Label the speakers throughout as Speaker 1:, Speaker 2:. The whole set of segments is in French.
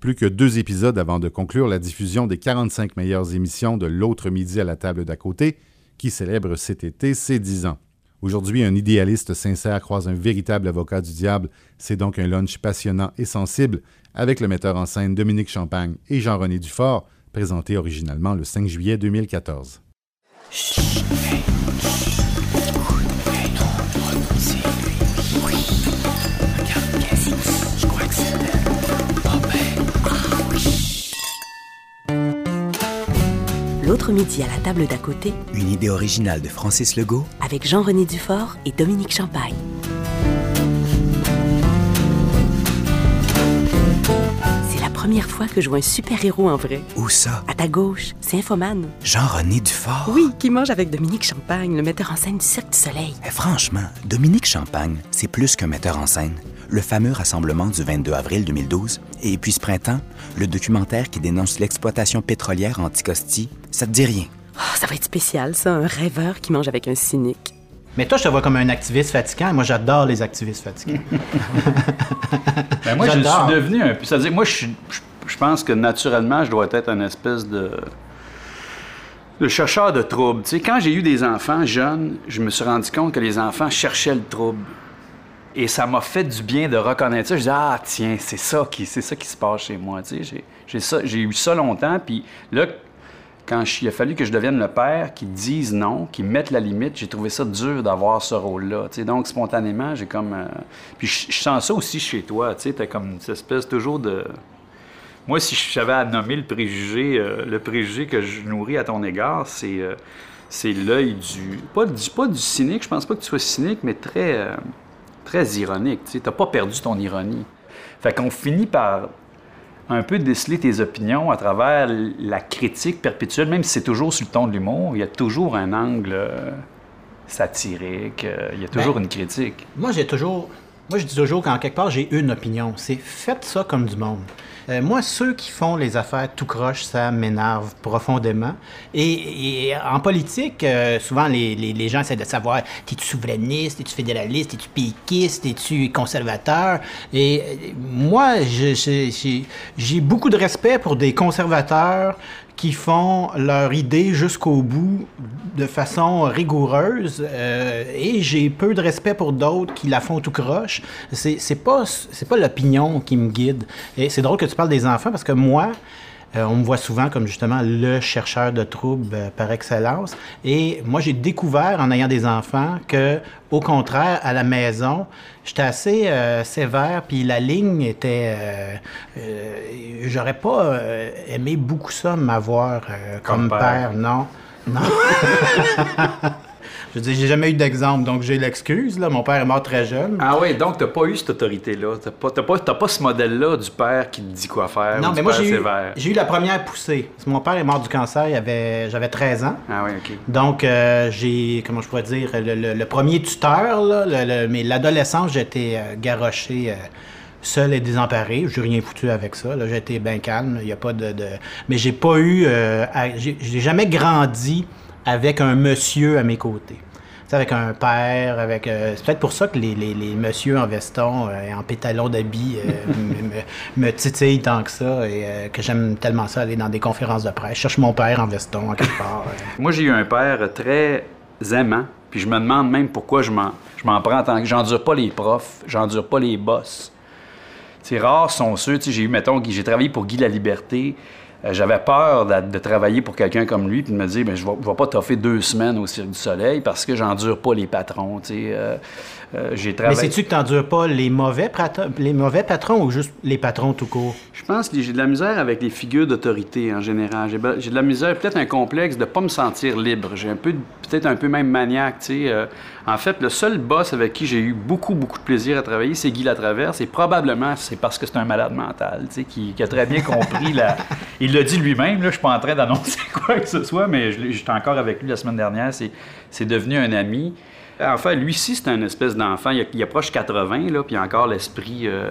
Speaker 1: Plus que deux épisodes avant de conclure la diffusion des 45 meilleures émissions de L'autre midi à la table d'à côté, qui célèbre cet été ses 10 ans. Aujourd'hui, un idéaliste sincère croise un véritable avocat du diable. C'est donc un lunch passionnant et sensible avec le metteur en scène Dominique Champagne et Jean-René Dufort, présenté originalement le 5 juillet 2014.
Speaker 2: L'autre midi à la table d'à côté,
Speaker 3: Une idée originale de Francis Legault,
Speaker 2: avec Jean-René Dufort et Dominique Champagne. C'est la première fois que je vois un super-héros en vrai.
Speaker 3: où ça?
Speaker 2: À ta gauche, c'est Infoman.
Speaker 3: Jean-René Dufort?
Speaker 2: Oui, qui mange avec Dominique Champagne, le metteur en scène du Cirque du Soleil.
Speaker 3: Eh, franchement, Dominique Champagne, c'est plus qu'un metteur en scène. Le fameux rassemblement du 22 avril 2012, et puis ce printemps, le documentaire qui dénonce l'exploitation pétrolière Anticosti, ça te dit rien.
Speaker 2: Oh, ça va être spécial, ça, un rêveur qui mange avec un cynique.
Speaker 4: Mais toi, je te vois comme un activiste fatigant. Moi, j'adore les activistes fatigants.
Speaker 5: Ben, moi, je suis devenu un peu. C'est-à-dire, moi, je, suis- je- je pense que naturellement, je dois être un espèce de. de chercheur de troubles. Tu sais, quand j'ai eu des enfants jeunes, je me suis rendu compte que les enfants cherchaient le trouble. Et ça m'a fait du bien de reconnaître ça. Je disais, ah, tiens, c'est ça qui, c'est ça qui se passe chez moi. Tu sais, j'ai, eu ça longtemps. Puis là, quand il a fallu que je devienne le père, qu'ils disent non, qu'ils mettent la limite, j'ai trouvé ça dur d'avoir ce rôle-là. Donc, spontanément, j'ai comme. euh, Puis je, sens ça aussi chez toi. Tu sais, comme cette espèce toujours de. Moi, si j'avais à nommer le préjugé, euh, le préjugé que je nourris à ton égard, c'est. euh, c'est l'œil du pas, du. pas du cynique, je pense pas que tu sois cynique, mais très. Très ironique. Tu n'as pas perdu ton ironie. Fait qu'on finit par un peu déceler tes opinions à travers la critique perpétuelle, même si c'est toujours sur le ton de l'humour, il y a toujours un angle euh, satirique, euh, il y a toujours
Speaker 4: Ben,
Speaker 5: une critique.
Speaker 4: Moi, j'ai toujours. Moi, je dis toujours qu'en quelque part, j'ai une opinion. C'est faites ça comme du monde. Euh, moi, ceux qui font les affaires tout croche, ça m'énerve profondément. Et, en politique, euh, souvent, les, les- gens essaient de savoir es-tu souverainiste, es-tu fédéraliste, es-tu péquiste, es-tu conservateur? Et euh, moi, j'ai beaucoup de respect pour des conservateurs qui font leur idée jusqu'au bout de façon rigoureuse euh, et j'ai peu de respect pour d'autres qui la font tout croche. C'est pas pas l'opinion qui me guide. Et c'est drôle que tu parles des enfants parce que moi euh, on me voit souvent comme justement le chercheur de troubles euh, par excellence. Et moi, j'ai découvert en ayant des enfants que, au contraire, à la maison, j'étais assez euh, sévère, puis la ligne était. euh, euh, J'aurais pas aimé beaucoup ça, m'avoir euh, comme,
Speaker 5: Comme
Speaker 4: père.
Speaker 5: père.
Speaker 4: non. Non. Je veux dire, j'ai jamais eu d'exemple, donc j'ai l'excuse. Là. Mon père est mort très jeune.
Speaker 5: Ah oui, donc t'as pas eu cette autorité-là, t'as pas, t'as pas, t'as pas ce modèle-là du père qui te dit quoi faire,
Speaker 4: Non,
Speaker 5: ou
Speaker 4: mais
Speaker 5: du
Speaker 4: moi,
Speaker 5: père
Speaker 4: j'ai eu,
Speaker 5: sévère.
Speaker 4: j'ai eu la première poussée. Parce que Mon père est mort du cancer, il avait, j'avais 13 ans.
Speaker 5: Ah oui, ok.
Speaker 4: Donc, euh, j'ai, comment je pourrais dire, le, le- le premier tuteur, là, le- le- mais l'adolescence, j'étais euh, garoché euh, seul et désemparé. J'ai rien foutu avec ça. Là, j'étais bien calme. Il y a pas de, de- Mais j'ai pas eu. euh, à- j'ai, j'ai jamais grandi avec un monsieur à mes côtés. Avec un père, avec. euh, c'est peut-être pour ça que les, les, les messieurs en veston euh, et en pétalon d'habits euh, me, titillent tant que ça et que j'aime tellement ça aller dans des conférences de presse. Je cherche mon père en veston, en quelque part.
Speaker 5: Moi, j'ai eu un père très aimant, puis je me demande même pourquoi je m'en, je m'en prends tant que j'endure pas les profs, j'endure pas les boss. C'est rare sont ceux, j'ai eu, mettons, j'ai travaillé pour Guy La Liberté, j'avais peur de, travailler pour quelqu'un comme lui, puis de me dire, ben, je ne vais, vais pas toffer deux semaines au Cirque du Soleil parce que j'endure pas les patrons, tu sais. Euh,
Speaker 4: Mais sais-tu que t'endures pas les mauvais, patrons, les mauvais patrons ou juste les patrons tout court?
Speaker 5: Je pense que j'ai de la misère avec les figures d'autorité en général. J'ai de la misère, peut-être un complexe de pas me sentir libre. J'ai un peu, peut-être un peu même maniaque, tu sais. euh. en fait, le seul boss avec qui j'ai eu beaucoup, beaucoup de plaisir à travailler, c'est Guy Latraverse. Et probablement, c'est parce que c'est un malade mental, tu sais, qui, qui a très bien compris la... Il l'a dit lui-même, là, je suis pas en train d'annoncer quoi que ce soit, mais je l'ai- j'étais encore avec lui la semaine dernière. C'est c'est devenu un ami. En fait, lui-ci, c'est un espèce d'enfant. Il, il approche 80, là, puis encore l'esprit euh,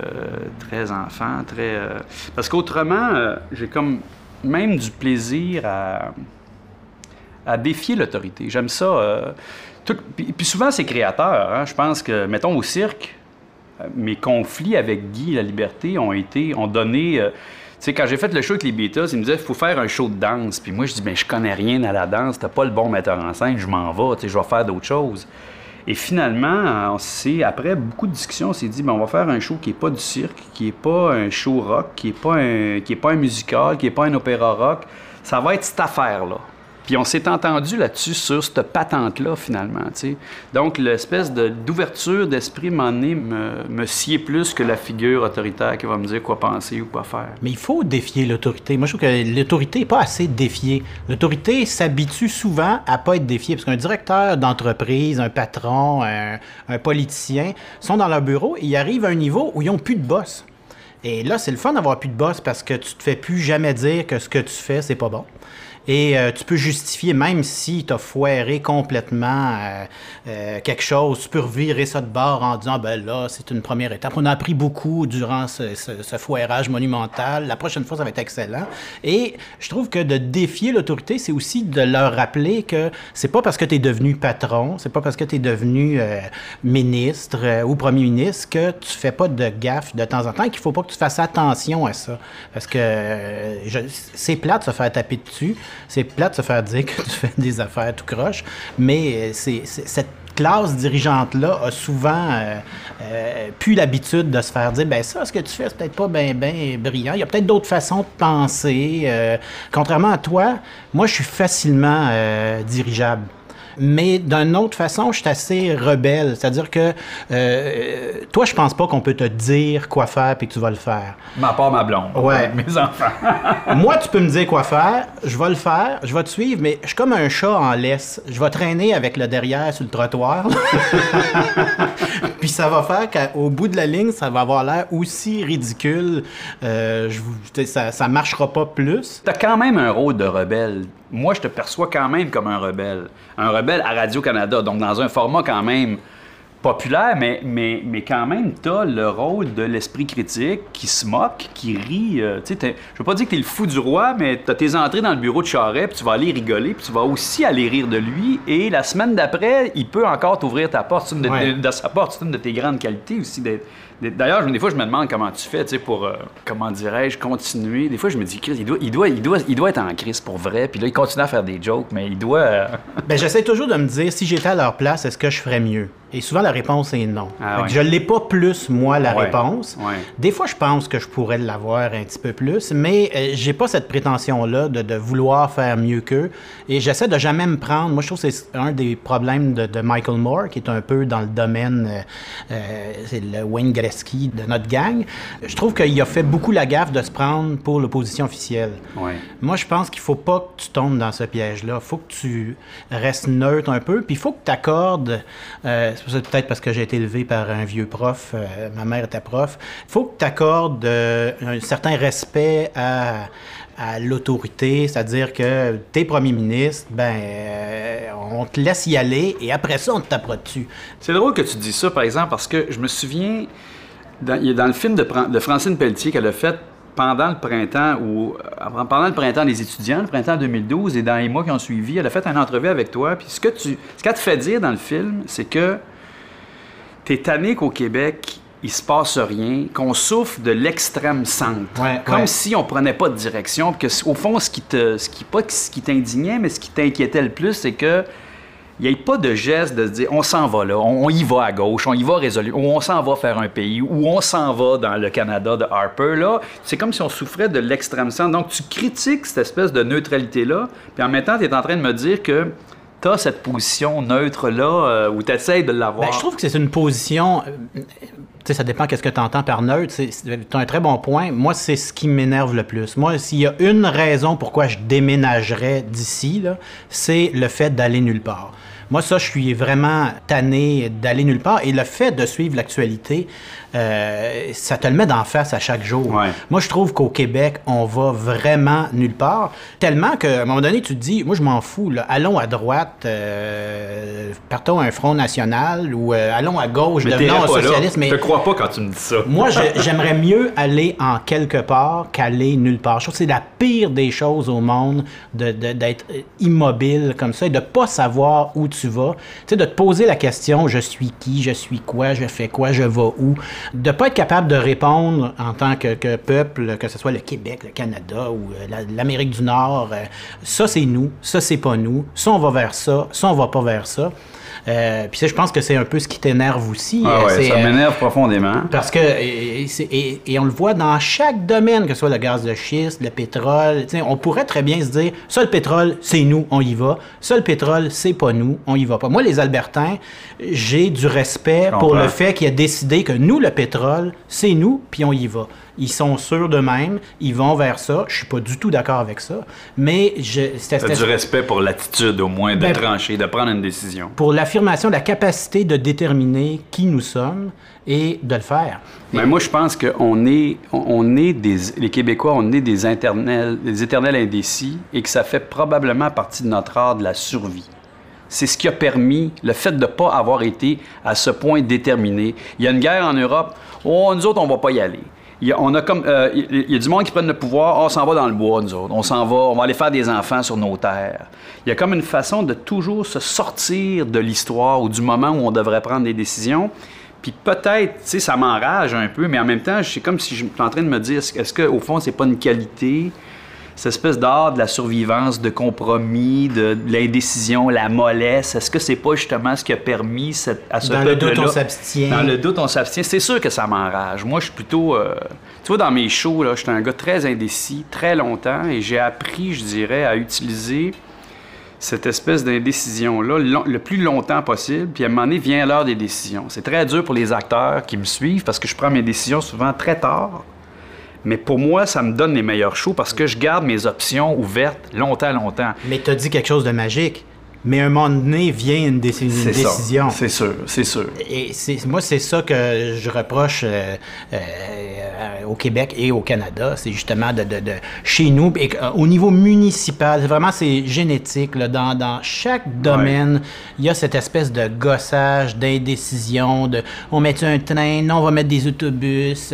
Speaker 5: très enfant, très... euh, Parce qu'autrement, euh, j'ai comme même du plaisir à, défier l'autorité. J'aime ça. euh, puis, souvent, c'est créateur. hein. Je pense que, mettons, au cirque, euh, mes conflits avec Guy La Liberté ont été, ont donné... euh, sais, quand j'ai fait le show avec les Beatles, ils me disaient, faut faire un show de danse. Puis moi, je dis, ben, je connais rien à la danse, t'as pas le bon metteur en scène, je m'en vais, tu sais, je vais faire d'autres choses. Et finalement, on s'est, après beaucoup de discussions, on s'est dit, ben, on va faire un show qui n'est pas du cirque, qui n'est pas un show rock, qui n'est pas, pas un musical, qui n'est pas un opéra rock. Ça va être cette affaire-là. Puis on s'est entendu là-dessus sur cette patente-là, finalement. Donc, l'espèce de, d'ouverture d'esprit m'en me, me sied plus que la figure autoritaire qui va me dire quoi penser ou quoi faire.
Speaker 4: Mais il faut défier l'autorité. Moi, je trouve que l'autorité n'est pas assez défiée. L'autorité s'habitue souvent à pas être défiée. Parce qu'un directeur d'entreprise, un patron, un, un politicien sont dans leur bureau et ils arrivent à un niveau où ils n'ont plus de boss. Et là, c'est le fun d'avoir plus de boss parce que tu te fais plus jamais dire que ce que tu fais, c'est pas bon. Et euh, tu peux justifier, même si tu as foiré complètement euh, euh, quelque chose, tu peux revirer ça de bord en disant, ben là, c'est une première étape. On a appris beaucoup durant ce, ce, ce, foirage monumental. La prochaine fois, ça va être excellent. Et je trouve que de défier l'autorité, c'est aussi de leur rappeler que c'est pas parce que tu es devenu patron, c'est pas parce que tu es devenu ministre ou premier ministre que tu fais pas de gaffe de temps en temps qu'il faut pas que tu fasses attention à ça. Parce que c'est plate de se faire taper dessus. C'est plate de se faire dire que tu fais des affaires tout croche, mais c'est, cette classe dirigeante-là a souvent euh, euh, plus l'habitude de se faire dire ben ça, ce que tu fais, c'est peut-être pas bien ben brillant. Il y a peut-être d'autres façons de penser. Euh, contrairement à toi, moi, je suis facilement euh, dirigeable. Mais d'une autre façon, je suis assez rebelle. C'est-à-dire que euh, toi, je pense pas qu'on peut te dire quoi faire puis que tu vas le faire.
Speaker 5: Ma part ma blonde.
Speaker 4: Ouais.
Speaker 5: Mes enfants.
Speaker 4: Moi, tu peux me dire quoi faire. Je vais le faire. Je vais te suivre, mais je suis comme un chat en laisse. Je vais traîner avec le derrière sur le trottoir. puis ça va faire qu'au bout de la ligne, ça va avoir l'air aussi ridicule. Euh, je, ça, ça marchera pas plus.
Speaker 5: T'as quand même un rôle de rebelle moi, je te perçois quand même comme un rebelle. Un rebelle à Radio-Canada, donc dans un format quand même populaire, mais, mais, mais quand même, tu as le rôle de l'esprit critique qui se moque, qui rit. Euh, je veux pas dire que tu es le fou du roi, mais tu as tes entrées dans le bureau de Charret, puis tu vas aller rigoler, puis tu vas aussi aller rire de lui. Et la semaine d'après, il peut encore t'ouvrir ta porte. Une de, ouais. de, de, sa porte, c'est une de tes grandes qualités aussi d'être D'ailleurs, des fois, je me demande comment tu fais, tu sais, pour, euh, comment dirais-je, continuer. Des fois, je me dis, Chris, il doit, il, doit, il, doit, il doit être en crise pour vrai. Puis là, il continue à faire des jokes, mais il doit... Euh...
Speaker 4: ben, j'essaie toujours de me dire, si j'étais à leur place, est-ce que je ferais mieux? Et souvent, la réponse est non. Ah, ouais. Je ne l'ai pas plus, moi, la
Speaker 5: ouais.
Speaker 4: réponse.
Speaker 5: Ouais.
Speaker 4: Des fois, je pense que je pourrais l'avoir un petit peu plus, mais euh, j'ai pas cette prétention-là de, de, vouloir faire mieux qu'eux. Et j'essaie de jamais me prendre... Moi, je trouve que c'est un des problèmes de, de, Michael Moore, qui est un peu dans le domaine... Euh, euh c'est le Wayne De notre gang. Je trouve qu'il a fait beaucoup la gaffe de se prendre pour l'opposition officielle. Moi, je pense qu'il faut pas que tu tombes dans ce piège-là. Il faut que tu restes neutre un peu, puis il faut que tu accordes... Euh, c'est peut-être parce que j'ai été élevé par un vieux prof, euh, ma mère était prof, il faut que tu accordes euh, un certain respect à, à l'autorité, c'est-à-dire que t'es premier ministre, ben, euh, on te laisse y aller et après ça, on te tapera dessus.
Speaker 5: C'est drôle que tu dis ça, par exemple, parce que je me souviens, dans, dans le film de, Francine Pelletier qu'elle a fait pendant le printemps ou pendant le printemps des étudiants, le printemps 2012 et dans les mois qui ont suivi, elle a fait une entrevue avec toi. Puis ce que tu, ce qu'elle te fait dire dans le film, c'est que t'es tanné qu'au Québec, il se passe rien, qu'on souffre de l'extrême centre,
Speaker 4: ouais,
Speaker 5: comme
Speaker 4: ouais.
Speaker 5: si on prenait pas de direction, que au fond, ce qui te, ce qui pas ce qui t'indignait, mais ce qui t'inquiétait le plus, c'est que il n'y ait pas de geste de se dire on s'en va là, on, on, y va à gauche, on y va résolu, ou on s'en va faire un pays, ou on s'en va dans le Canada de Harper. Là, c'est comme si on souffrait de l'extrême centre. Donc, tu critiques cette espèce de neutralité-là, puis en même temps, tu es en train de me dire que tu as cette position neutre-là euh, où tu de l'avoir?
Speaker 4: Ben, je trouve que c'est une position. Euh, ça dépend qu'est-ce que tu entends par neutre. As un très bon point. Moi, c'est ce qui m'énerve le plus. Moi, s'il y a une raison pourquoi je déménagerais d'ici, c'est le fait d'aller nulle part. Moi, ça, je suis vraiment tanné d'aller nulle part. Et le fait de suivre l'actualité, euh, ça te le met d'en face à chaque jour.
Speaker 5: Ouais.
Speaker 4: Moi, je trouve qu'au Québec, on va vraiment nulle part. Tellement qu'à un moment donné, tu te dis, moi, je m'en fous. Là. Allons à droite, euh, partons à un Front National ou euh, allons à gauche,
Speaker 5: mais
Speaker 4: devenons un socialiste.
Speaker 5: Mais je te crois pas quand tu me dis ça.
Speaker 4: moi, j'aimerais mieux aller en quelque part qu'aller nulle part. Je trouve que c'est la pire des choses au monde d'être de, de, immobile comme ça et de pas savoir où tu vas. Tu sais, de te poser la question, je suis qui, je suis quoi, je fais quoi, je vais où? De pas être capable de répondre en tant que, que peuple, que ce soit le Québec, le Canada ou euh, la- l'Amérique du Nord, euh, ça c'est nous, ça c'est pas nous, ça on va vers ça, ça on va pas vers ça. Euh, Puis ça, je pense que c'est un peu ce qui t'énerve aussi.
Speaker 5: Ah ouais, ça m'énerve profondément.
Speaker 4: parce que, et, on le voit dans chaque domaine, que ce soit le gaz de schiste, le pétrole, on pourrait très bien se dire, ça le pétrole, c'est nous, on y va. Ça le pétrole, c'est pas nous, on y va pas. Moi, les Albertains, j'ai du respect pour le fait qu'il a décidé que nous, le pétrole, c'est nous, puis on y va. Ils sont sûrs d'eux-mêmes, ils vont vers ça. Je suis pas du tout d'accord avec ça, mais c'était-
Speaker 5: du respect pour l'attitude, au moins, de
Speaker 4: Ben-
Speaker 5: trancher, de prendre une décision.
Speaker 4: pour l'affirmation de la capacité de déterminer qui nous sommes et de le faire.
Speaker 5: Mais moi, je pense qu'on est, on est des, les Québécois, on est des éternels, des éternels indécis et que ça fait probablement partie de notre art de la survie. C'est ce qui a permis le fait de ne pas avoir été à ce point déterminé. Il y a une guerre en Europe. Oh, nous autres, on va pas y aller. Il y a, on a euh, du monde qui prennent le pouvoir. Oh, on s'en va dans le bois, nous autres. On s'en va, on va aller faire des enfants sur nos terres. Il y a comme une façon de toujours se sortir de l'histoire ou du moment où on devrait prendre des décisions. Puis peut-être, tu sais, ça m'enrage un peu, mais en même temps, c'est comme si je suis en train de me dire, est-ce qu'au fond, c'est pas une qualité, cette espèce d'art de la survivance, de compromis, de, de l'indécision, la mollesse, est-ce que c'est pas justement ce qui a permis cette- à ce
Speaker 4: Dans le doute,
Speaker 5: peuple-là-
Speaker 4: on s'abstient.
Speaker 5: Dans le doute, on s'abstient. C'est sûr que ça m'enrage. Moi, je suis plutôt... euh, tu vois, dans mes shows, là, j'étais un gars très indécis, très longtemps, et j'ai appris, je dirais, à utiliser cette espèce d'indécision-là long- le plus longtemps possible. Puis à un moment donné, vient l'heure des décisions. C'est très dur pour les acteurs qui me suivent parce que je prends mes décisions souvent très tard. Mais pour moi, ça me donne les meilleurs shows parce que je garde mes options ouvertes longtemps, longtemps.
Speaker 4: Mais tu as dit quelque chose de magique. Mais un moment donné vient une, déci- une décision.
Speaker 5: C'est sûr, c'est sûr.
Speaker 4: Et moi, c'est ça que je reproche euh, euh, au Québec et au Canada. C'est justement de, de- de- chez nous, et, euh, au niveau municipal, vraiment c'est génétique. là. dans, dans chaque domaine, il y a cette espèce de gossage, d'indécision, de on met un train, non, on va mettre des autobus.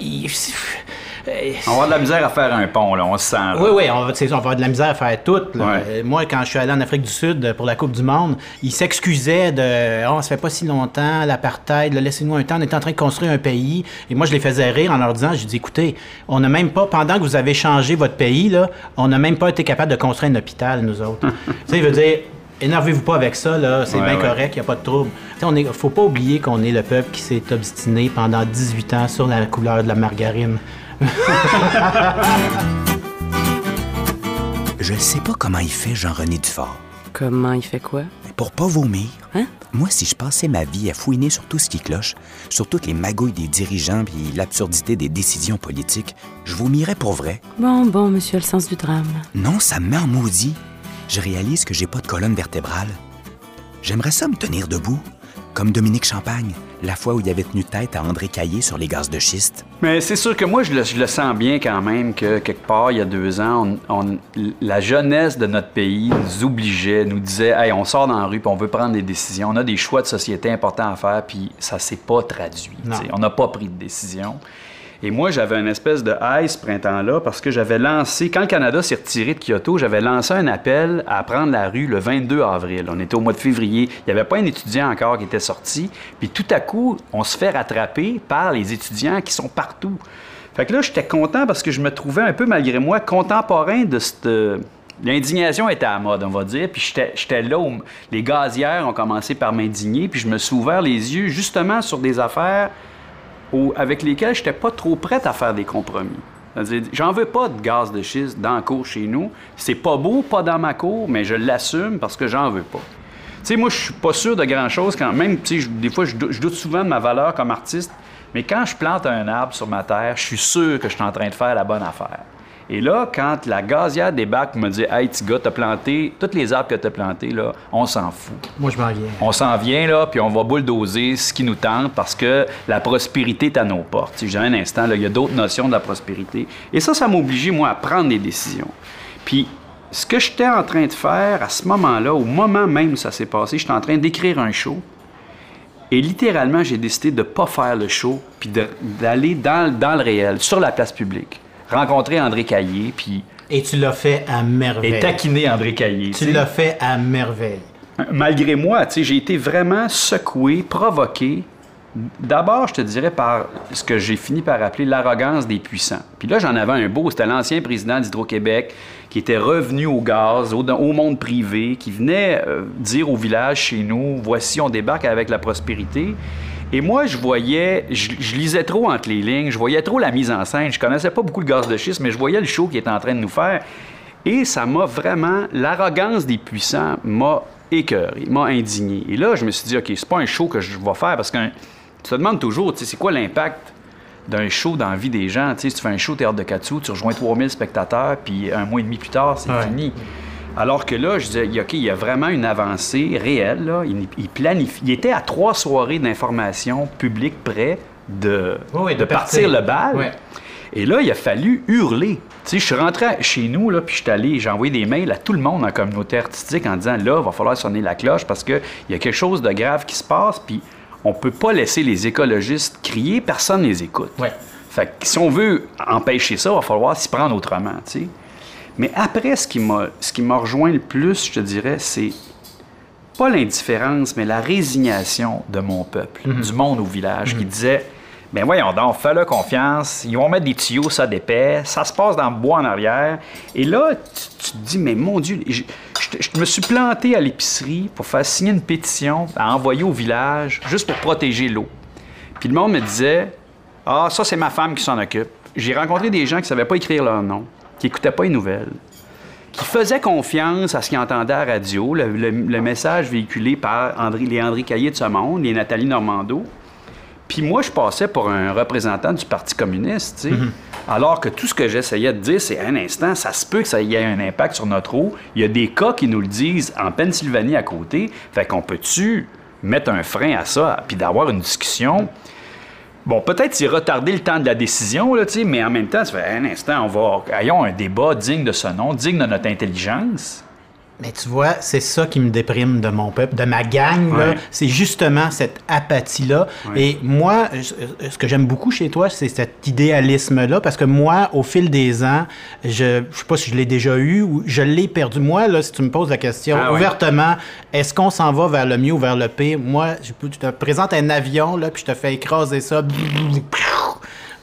Speaker 4: il-
Speaker 5: On va avoir de la misère à faire un pont, là, on se sent. là.
Speaker 4: oui, oui, on va, c'est ça, on va avoir de la misère à faire tout.
Speaker 5: Ouais.
Speaker 4: Euh, Moi, quand je suis allé en Afrique du Sud euh, pour la Coupe du Monde, ils s'excusaient de Oh, ça fait pas si longtemps, l'apartheid, laissez-nous un temps, on est en train de construire un pays. Et moi, je les faisais rire en leur disant Je dis, écoutez, on n'a même pas, pendant que vous avez changé votre pays, là, on n'a même pas été capable de construire un hôpital, nous autres. tu sais, il veut dire. Énervez-vous pas avec ça, là, c'est
Speaker 5: Ouais,
Speaker 4: bien
Speaker 5: ouais.
Speaker 4: correct, il n'y a pas de trouble. On est, faut pas oublier qu'on est le peuple qui s'est obstiné pendant 18 ans sur la couleur de la margarine.
Speaker 3: Je sais pas comment il fait Jean-René Dufort.
Speaker 2: Comment il fait quoi?
Speaker 3: Pour pas vomir,
Speaker 2: Hein?
Speaker 3: moi, si je passais ma vie à fouiner sur tout ce qui cloche, sur toutes les magouilles des dirigeants puis l'absurdité des décisions politiques, je vomirais pour vrai.
Speaker 2: Bon, bon, monsieur, le sens du drame.
Speaker 3: Non, ça me met en maudit. Je réalise que j'ai pas de colonne vertébrale. J'aimerais ça me tenir debout, comme Dominique Champagne, la fois où il avait tenu tête à André Caillé sur les gaz de schiste.
Speaker 5: Mais c'est sûr que moi, je le, je le sens bien quand même que quelque part, il y a deux ans, on- on- la jeunesse de notre pays nous obligeait, nous disait Hey, on sort dans la rue puis on veut prendre des décisions. On a des choix de société importants à faire, puis ça s'est pas traduit. On n'a pas pris de décision. Et moi, j'avais une espèce de high ce printemps-là parce que j'avais lancé, quand le Canada s'est retiré de Kyoto, j'avais lancé un appel à prendre la rue le 22 avril. On était au mois de février. Il n'y avait pas un étudiant encore qui était sorti. Puis tout à coup, on se fait rattraper par les étudiants qui sont partout. Fait que là, j'étais content parce que je me trouvais un peu, malgré moi, contemporain de cette. euh, L'indignation était à mode, on va dire. Puis j'étais là où les gazières ont commencé par m'indigner. Puis je me suis ouvert les yeux justement sur des affaires au- avec lesquels je n'étais pas trop prête à faire des compromis. J'en veux pas de gaz de schiste dans la cour chez nous. C'est pas beau, pas dans ma cour, mais je l'assume parce que j'en veux pas. Tu sais, moi, je suis pas sûr de grand-chose quand même. Des fois, je doute souvent de ma valeur comme artiste, mais quand je plante un arbre sur ma terre, je suis sûr que je suis en train de faire la bonne affaire. Et là, quand la gazière débarque et me dit Hey, petit gars, t'as planté, tous les arbres que t'as plantés, là, on s'en fout.
Speaker 4: Moi, je m'en viens.
Speaker 5: On s'en vient, là, puis on va bulldozer ce qui nous tente parce que la prospérité est à nos portes. Sais, j'ai un instant, là, il y a d'autres notions de la prospérité. Et ça, ça m'a obligé, moi, à prendre des décisions. Puis, ce que j'étais en train de faire à ce moment-là, au moment même où ça s'est passé, j'étais en train d'écrire un show. Et littéralement, j'ai décidé de ne pas faire le show, puis d'aller dans, dans le réel, sur la place publique, rencontrer André Caillé, puis
Speaker 4: Et tu l'as fait à merveille.
Speaker 5: et taquiner André Caillé.
Speaker 4: Tu l'as fait à merveille.
Speaker 5: malgré moi, j'ai été vraiment secoué, provoqué D'abord, je te dirais par ce que j'ai fini par appeler l'arrogance des puissants. Puis là, j'en avais un beau, c'était l'ancien président d'Hydro-Québec qui était revenu au gaz, au, monde privé, qui venait euh, dire au village chez nous, voici, on débarque avec la prospérité. Et moi, je voyais, je, lisais trop entre les lignes, je voyais trop la mise en scène. Je connaissais pas beaucoup le gaz de schiste, mais je voyais le show qu'il était en train de nous faire. Et ça m'a vraiment, l'arrogance des puissants m'a écœuré, m'a indigné. Et là, je me suis dit, OK, c'est pas un show que je vais faire parce que tu te demandes toujours, tu sais, c'est quoi l'impact d'un show dans la vie des gens? Tu sais, si tu fais un show Théâtre de Katsu, tu rejoins 3000 spectateurs, puis un mois et demi plus tard, c'est fini. Alors que là, je disais, OK, il y a vraiment une avancée réelle. Là. Il, planifie. Il était à trois soirées d'information publique près de, de, partir le bal. Et là, il a fallu hurler. Tu sais, je suis rentré chez nous, là, puis je suis allé, j'ai envoyé des mails à tout le monde en communauté artistique en disant, là, il va falloir sonner la cloche parce qu'il y a quelque chose de grave qui se passe, puis on peut pas laisser les écologistes crier, personne ne les écoute. Fait que si on veut empêcher ça, il va falloir s'y prendre autrement, tu sais. Mais après, ce qui m'a, ce qui m'a rejoint le plus, je te dirais, c'est pas l'indifférence, mais la résignation de mon peuple, mhm. du monde au village, qui mhm. disait ben voyons donc, fais-le confiance, ils vont mettre des tuyaux, ça d'épais, ça se passe dans le bois en arrière. Et là, tu, te dis, mais mon Dieu, je, me suis planté à l'épicerie pour faire signer une pétition à envoyer au village, juste pour protéger l'eau. Puis le monde me disait, ah, ça, c'est ma femme qui s'en occupe. J'ai rencontré des gens qui ne savaient pas écrire leur nom qui n'écoutaient pas les nouvelles, qui faisaient confiance à ce qu'ils entendaient à la radio, le, message véhiculé par André, les André Caillé de ce monde, les Nathalie Normando. Puis moi, je passais pour un représentant du Parti communiste, mm-hmm. alors que tout ce que j'essayais de dire, c'est un instant, ça se peut que ça y ait un impact sur notre eau. Il y a des cas qui nous le disent en Pennsylvanie à côté. Fait qu'on peut-tu mettre un frein à ça, puis d'avoir une discussion Bon, peut-être c'est retarder le temps de la décision, là, mais en même temps, tu fais un instant, on va. Ayons un débat digne de ce nom, digne de notre intelligence.
Speaker 4: Mais tu vois, c'est ça qui me déprime de mon peuple, de ma gang. C'est justement cette apathie-là. Et moi, ce que j'aime beaucoup chez toi, c'est cet idéalisme-là, parce que moi, au fil des ans, je ne sais pas si je l'ai déjà eu ou je l'ai perdu. Moi, là, si tu me poses la question ah ouvertement, est-ce qu'on s'en va vers le mieux ou vers le pire? Moi, je, te présente un avion, là, puis je te fais écraser ça.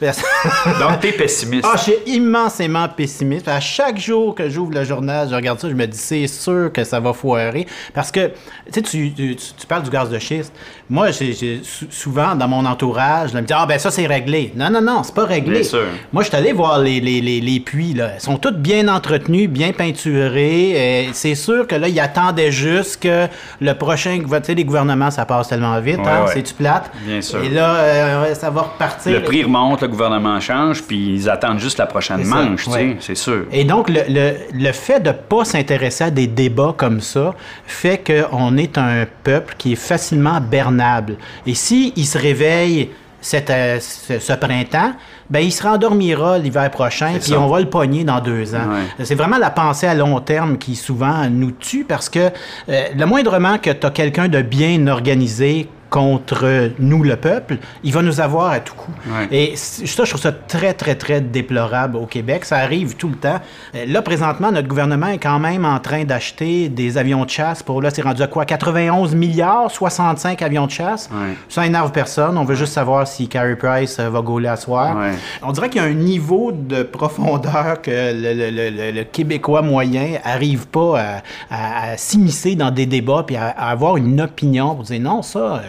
Speaker 5: Donc, t'es pessimiste.
Speaker 4: Ah, je suis immensément pessimiste. À chaque jour que j'ouvre le journal, je regarde ça, je me dis, c'est sûr que ça va foirer. Parce que, tu, tu, tu parles du gaz de schiste. Moi, j'ai, souvent, dans mon entourage, je me dis, ah, ben ça, c'est réglé. Non, non, non, c'est pas réglé.
Speaker 5: Bien sûr.
Speaker 4: Moi, je suis allé voir les, les, les, les, puits, là. Ils sont tous bien entretenus, bien peinturés. c'est sûr que là, ils attendaient juste que le prochain, tu sais, les gouvernements, ça passe tellement vite, hein, c'est-tu plate?
Speaker 5: Bien sûr.
Speaker 4: Et là, euh, ça va repartir.
Speaker 5: Le prix remonte, le gouvernement change, puis ils attendent juste la prochaine manche, tu sais, c'est sûr.
Speaker 4: Et donc, le, le, le fait de ne pas s'intéresser à des débats comme ça fait qu'on est un peuple qui est facilement bernable. Et s'il il se réveille cette, euh, ce, printemps, ben, il se rendormira l'hiver prochain, puis on va le pogner dans deux ans. C'est vraiment la pensée à long terme qui souvent nous tue parce que euh, le moindrement que tu as quelqu'un de bien organisé contre nous, le peuple, il va nous avoir à tout coup. Et ça, je trouve ça très, très, très déplorable au Québec. Ça arrive tout le temps. Euh, là, présentement, notre gouvernement est quand même en train d'acheter des avions de chasse pour, là, c'est rendu à quoi? 91 milliards, 65 avions de chasse. Ça énerve personne. On veut juste savoir si Carey Price euh, va gauler à soir. On dirait qu'il y a un niveau de profondeur que le, Québécois moyen arrive pas à, s'immiscer dans des débats puis à, avoir une opinion pour dire non, ça,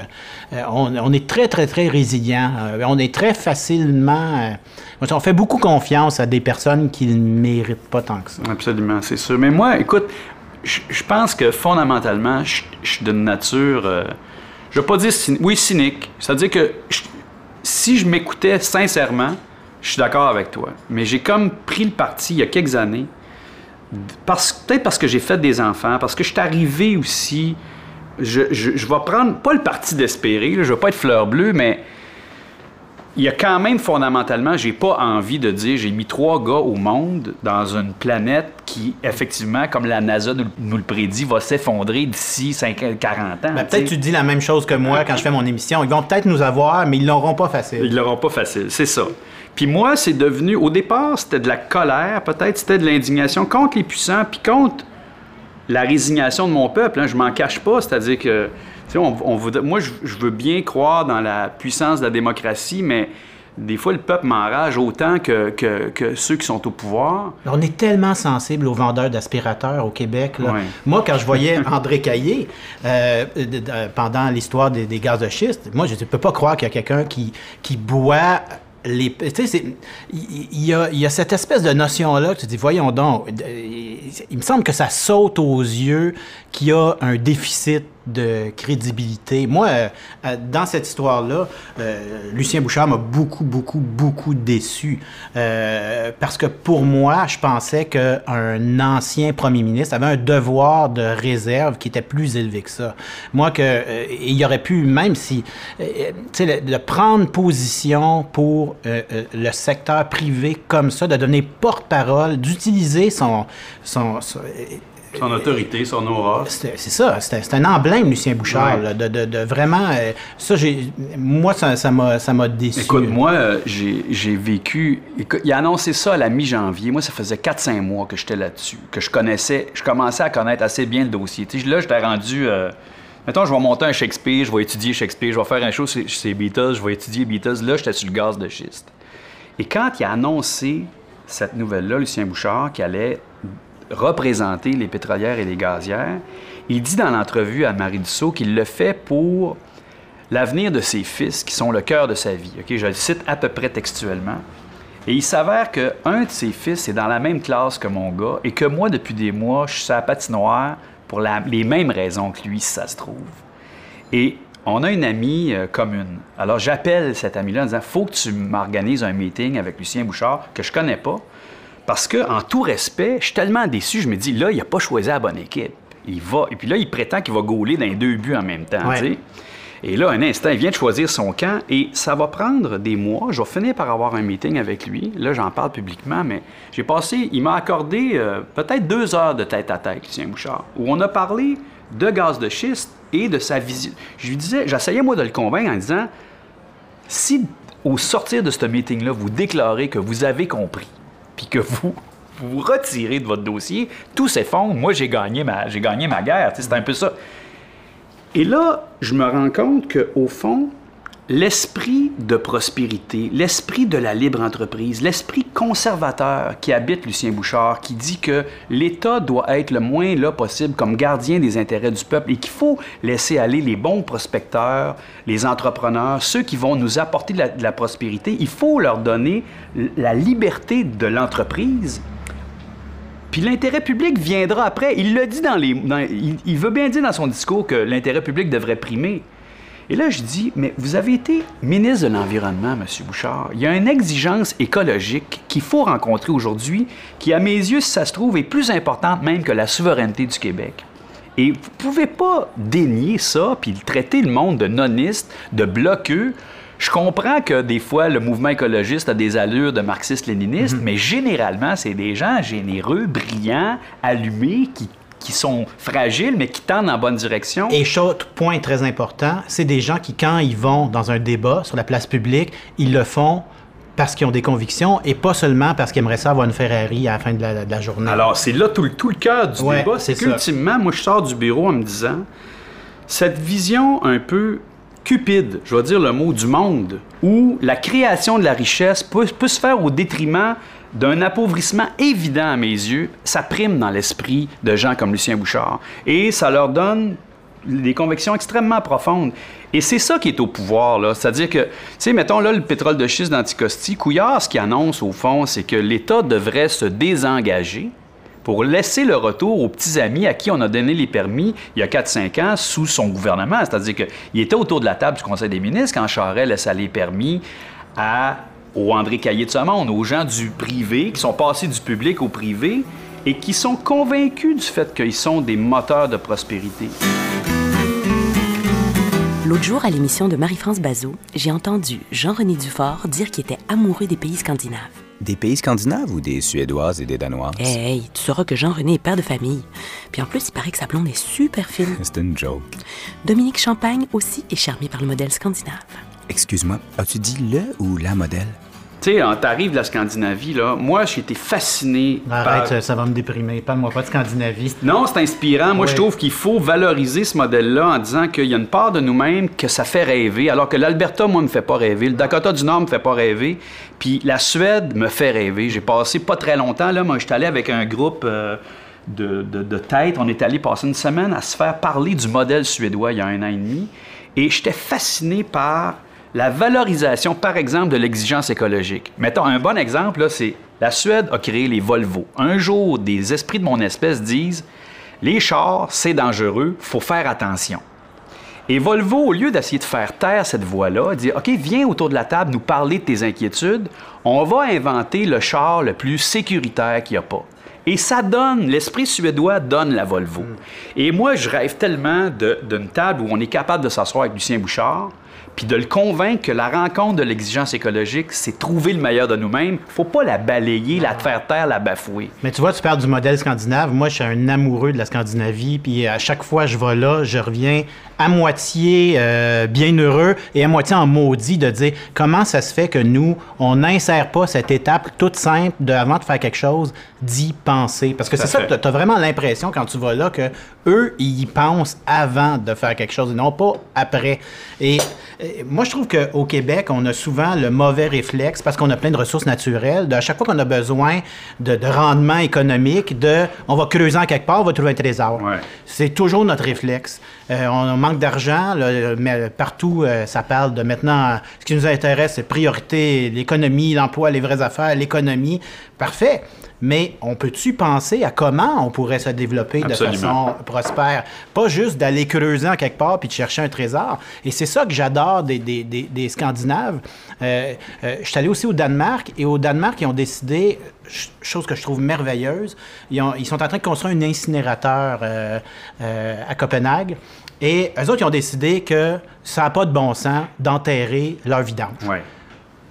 Speaker 4: euh, on, est très, très, très résilient. Euh, on est très facilement. Euh, on fait beaucoup confiance à des personnes qui ne méritent pas tant que ça.
Speaker 5: Absolument, c'est sûr. Mais moi, écoute, je pense que fondamentalement, je suis d'une nature. je ne veux pas dire. Oui, cynique. C'est-à-dire que si je m'écoutais sincèrement, je suis d'accord avec toi. Mais j'ai comme pris le parti il y a quelques années. peut-être parce que j'ai fait des enfants, parce que je suis arrivé aussi je, je, vais prendre, pas le parti d'espérer, je vais pas être fleur bleue, mais il y a quand même fondamentalement, j'ai pas envie de dire, j'ai mis trois gars au monde dans une planète qui, effectivement, comme la NASA nous, le prédit, va s'effondrer d'ici 40 ans.
Speaker 4: Ben, peut-être tu dis la même chose que moi quand je fais mon émission. Ils vont peut-être nous avoir, mais ils l'auront pas facile.
Speaker 5: Ils l'auront pas facile, c'est ça. Puis moi, c'est devenu, au départ, c'était de la colère, peut-être c'était de l'indignation contre les puissants, puis contre la résignation de mon peuple. Hein, je m'en cache pas, c'est-à-dire que on, on moi, je, veux bien croire dans la puissance de la démocratie, mais des fois, le peuple m'enrage autant que, que, ceux qui sont au pouvoir.
Speaker 4: On est tellement sensible aux vendeurs d'aspirateurs au Québec. Moi, quand je voyais André Caillé euh, pendant l'histoire des, gaz de schiste, moi, je ne peux pas croire qu'il y a quelqu'un qui, qui boit il y, a, y a cette espèce de notion-là que tu dis, voyons donc, il me semble que ça saute aux yeux qu'il y a un déficit de crédibilité. Moi, euh, euh, dans cette histoire-là, euh, Lucien Bouchard m'a beaucoup, beaucoup, beaucoup déçu. parce que pour moi, je pensais qu'un ancien premier ministre avait un devoir de réserve qui était plus élevé que ça. Moi, que, il aurait pu, même si, sais, de prendre position pour le secteur privé comme ça, de donner porte-parole, d'utiliser son
Speaker 5: autorité, son aura.
Speaker 4: C'est ça, c'est un emblème, Lucien Bouchard, de, vraiment... Euh, ça, moi, ça m'a ça déçu.
Speaker 5: Écoute, moi, euh, j'ai vécu... il a annoncé ça à la mi-janvier. Moi, ça faisait 4-5 mois que j'étais là-dessus, que je connaissais... Je commençais à connaître assez bien le dossier. sais, là, j'étais rendu... Euh, mettons, je vais monter un Shakespeare, je vais étudier Shakespeare, je vais faire un show sur, ces Beatles, je vais étudier Beatles. Là, j'étais sur le gaz de schiste. Et quand il a annoncé cette nouvelle-là, Lucien Bouchard, qui allait représenter les pétrolières et les gazières. Il dit dans l'entrevue à Marie Dussault qu'il le fait pour l'avenir de ses fils, qui sont le cœur de sa vie. Je le cite à peu près textuellement. Et il s'avère qu'un de ses fils est dans la même classe que mon gars et que moi, depuis des mois, je suis à la patinoire pour les mêmes raisons que lui, si ça se trouve. Et on a une amie euh, commune. Alors j'appelle cette amie-là en disant Faut que tu m'organises un meeting avec Lucien Bouchard, que je connais pas, parce que, en tout respect, je suis tellement déçu, je me dis, là, il n'a pas choisi la bonne équipe. Il va, et puis là, il prétend qu'il va gauler dans les deux buts en même temps. Et là, un instant, il vient de choisir son camp et ça va prendre des mois. Je vais finir par avoir un meeting avec lui. Là, j'en parle publiquement, mais j'ai passé, il m'a accordé euh, peut-être deux heures de tête à tête, Lucien Bouchard, où on a parlé de gaz de schiste et de sa vision. Je lui disais, j'essayais moi de le convaincre en disant, si au sortir de ce meeting-là, vous déclarez que vous avez compris puis que vous vous retirez de votre dossier, tout s'effondre. Moi, j'ai gagné ma, j'ai gagné ma guerre. C'est un peu ça. Et là, je me rends compte qu'au fond, l'esprit de prospérité, l'esprit de la libre entreprise, l'esprit conservateur qui habite Lucien Bouchard, qui dit que l'État doit être le moins là possible comme gardien des intérêts du peuple et qu'il faut laisser aller les bons prospecteurs, les entrepreneurs, ceux qui vont nous apporter de la, prospérité, il faut leur donner la liberté de l'entreprise. Puis l'intérêt public viendra après. Il le dit dans les... il veut bien dire dans son discours que l'intérêt public devrait primer. Et là, je dis, mais vous avez été ministre de l'Environnement, M. Bouchard. Il y a une exigence écologique qu'il faut rencontrer aujourd'hui, qui, à mes yeux, si ça se trouve, est plus importante même que la souveraineté du Québec. Et vous ne pouvez pas dénier ça, puis traiter le monde de noniste, de bloqueux. Je comprends que des fois, le mouvement écologiste a des allures de marxiste-léniniste, mm-hmm. mais généralement, c'est des gens généreux, brillants, allumés, qui qui sont fragiles, mais qui tendent en bonne direction.
Speaker 4: Et chose, point très important, c'est des gens qui, quand ils vont dans un débat sur la place publique, ils le font parce qu'ils ont des convictions et pas seulement parce qu'ils aimeraient ça avoir une Ferrari à la fin de la, journée.
Speaker 5: Alors, c'est là tout, le, tout le cœur du débat. C'est qu'ultimement, moi, je sors du bureau en me disant, cette vision un peu cupide, je vais dire le mot, du monde, où la création de la richesse peut, peut se faire au détriment d'un appauvrissement évident à mes yeux, ça prime dans l'esprit de gens comme Lucien Bouchard. Et ça leur donne des convictions extrêmement profondes. Et c'est ça qui est au pouvoir, là. C'est-à-dire que, tu sais, mettons là le pétrole de schiste d'Anticosti, Couillard, ce qu'il annonce au fond, c'est que l'État devrait se désengager pour laisser le retour aux petits amis à qui on a donné les permis il y a 4-5 ans sous son gouvernement. C'est-à-dire qu'il était autour de la table du Conseil des ministres quand Charest laissait les permis à au André Caillé de ce monde, aux gens du privé qui sont passés du public au privé et qui sont convaincus du fait qu'ils sont des moteurs de prospérité.
Speaker 2: L'autre jour, à l'émission de Marie-France Bazot, j'ai entendu Jean-René Dufort dire qu'il était amoureux des pays scandinaves.
Speaker 3: Des pays scandinaves ou des Suédoises et des Danoises?
Speaker 2: Hey, tu sauras que Jean-René est père de famille. Puis en plus, il paraît que sa blonde est super fine.
Speaker 3: C'est une joke.
Speaker 2: Dominique Champagne aussi est charmé par le modèle scandinave.
Speaker 3: Excuse-moi, as-tu dit le ou la modèle?
Speaker 5: Tu sais, t'arrives de la Scandinavie, là. Moi, j'ai été fasciné
Speaker 4: Arrête,
Speaker 5: par...
Speaker 4: ça va me déprimer. Parle-moi pas de Scandinavie.
Speaker 5: Non, c'est inspirant. Moi, je trouve qu'il faut valoriser ce modèle-là en disant qu'il y a une part de nous-mêmes que ça fait rêver, alors que l'Alberta, moi, me fait pas rêver. Le Dakota du Nord me fait pas rêver. Puis la Suède me fait rêver. J'ai passé pas très longtemps, là. Moi, j'étais allé avec un groupe euh, de, de, de tête. On est allé passer une semaine à se faire parler du modèle suédois il y a un an et demi. Et j'étais fasciné par la valorisation, par exemple, de l'exigence écologique. Mettons, un bon exemple, là, c'est la Suède a créé les Volvo. Un jour, des esprits de mon espèce disent les chars, c'est dangereux, faut faire attention. Et Volvo, au lieu d'essayer de faire taire cette voie-là, dit OK, viens autour de la table nous parler de tes inquiétudes. On va inventer le char le plus sécuritaire qu'il n'y a pas. Et ça donne, l'esprit suédois donne la Volvo. Et moi, je rêve tellement d'une table où on est capable de s'asseoir avec Lucien Bouchard, puis de le convaincre que la rencontre de l'exigence écologique, c'est trouver le meilleur de nous-mêmes. faut pas la balayer, la faire taire, la bafouer.
Speaker 4: Mais tu vois, tu parles du modèle scandinave. Moi, je suis un amoureux de la Scandinavie. Puis à chaque fois que je vais là, je reviens à moitié euh, bien heureux et à moitié en maudit de dire comment ça se fait que nous, on n'insère pas cette étape toute simple de, avant de faire quelque chose, d'y penser? Parce que c'est ça, tu as vraiment l'impression quand tu vas là que eux, ils y pensent avant de faire quelque chose et non pas après. Et moi, je trouve qu'au Québec, on a souvent le mauvais réflexe parce qu'on a plein de ressources naturelles. De, à chaque fois qu'on a besoin de, de rendement économique, de on va creuser en quelque part, on va trouver un trésor.
Speaker 5: Ouais.
Speaker 4: C'est toujours notre réflexe. Euh, on manque d'argent, mais partout, euh, ça parle de maintenant, ce qui nous intéresse, c'est priorité, l'économie, l'emploi, les vraies affaires, l'économie. Parfait. Mais on peut-tu penser à comment on pourrait se développer de façon prospère? Pas juste d'aller creuser en quelque part puis de chercher un trésor. Et c'est ça que j'adore des, des- des- des Scandinaves. Euh, euh, je suis allé aussi au Danemark et au Danemark, ils ont décidé, ch- chose que je trouve merveilleuse, ils, ont- ils sont en train de construire un incinérateur euh, à Copenhague. Et eux autres, ils ont décidé que ça n'a pas de bon sens d'enterrer leur vidange.
Speaker 5: Ouais.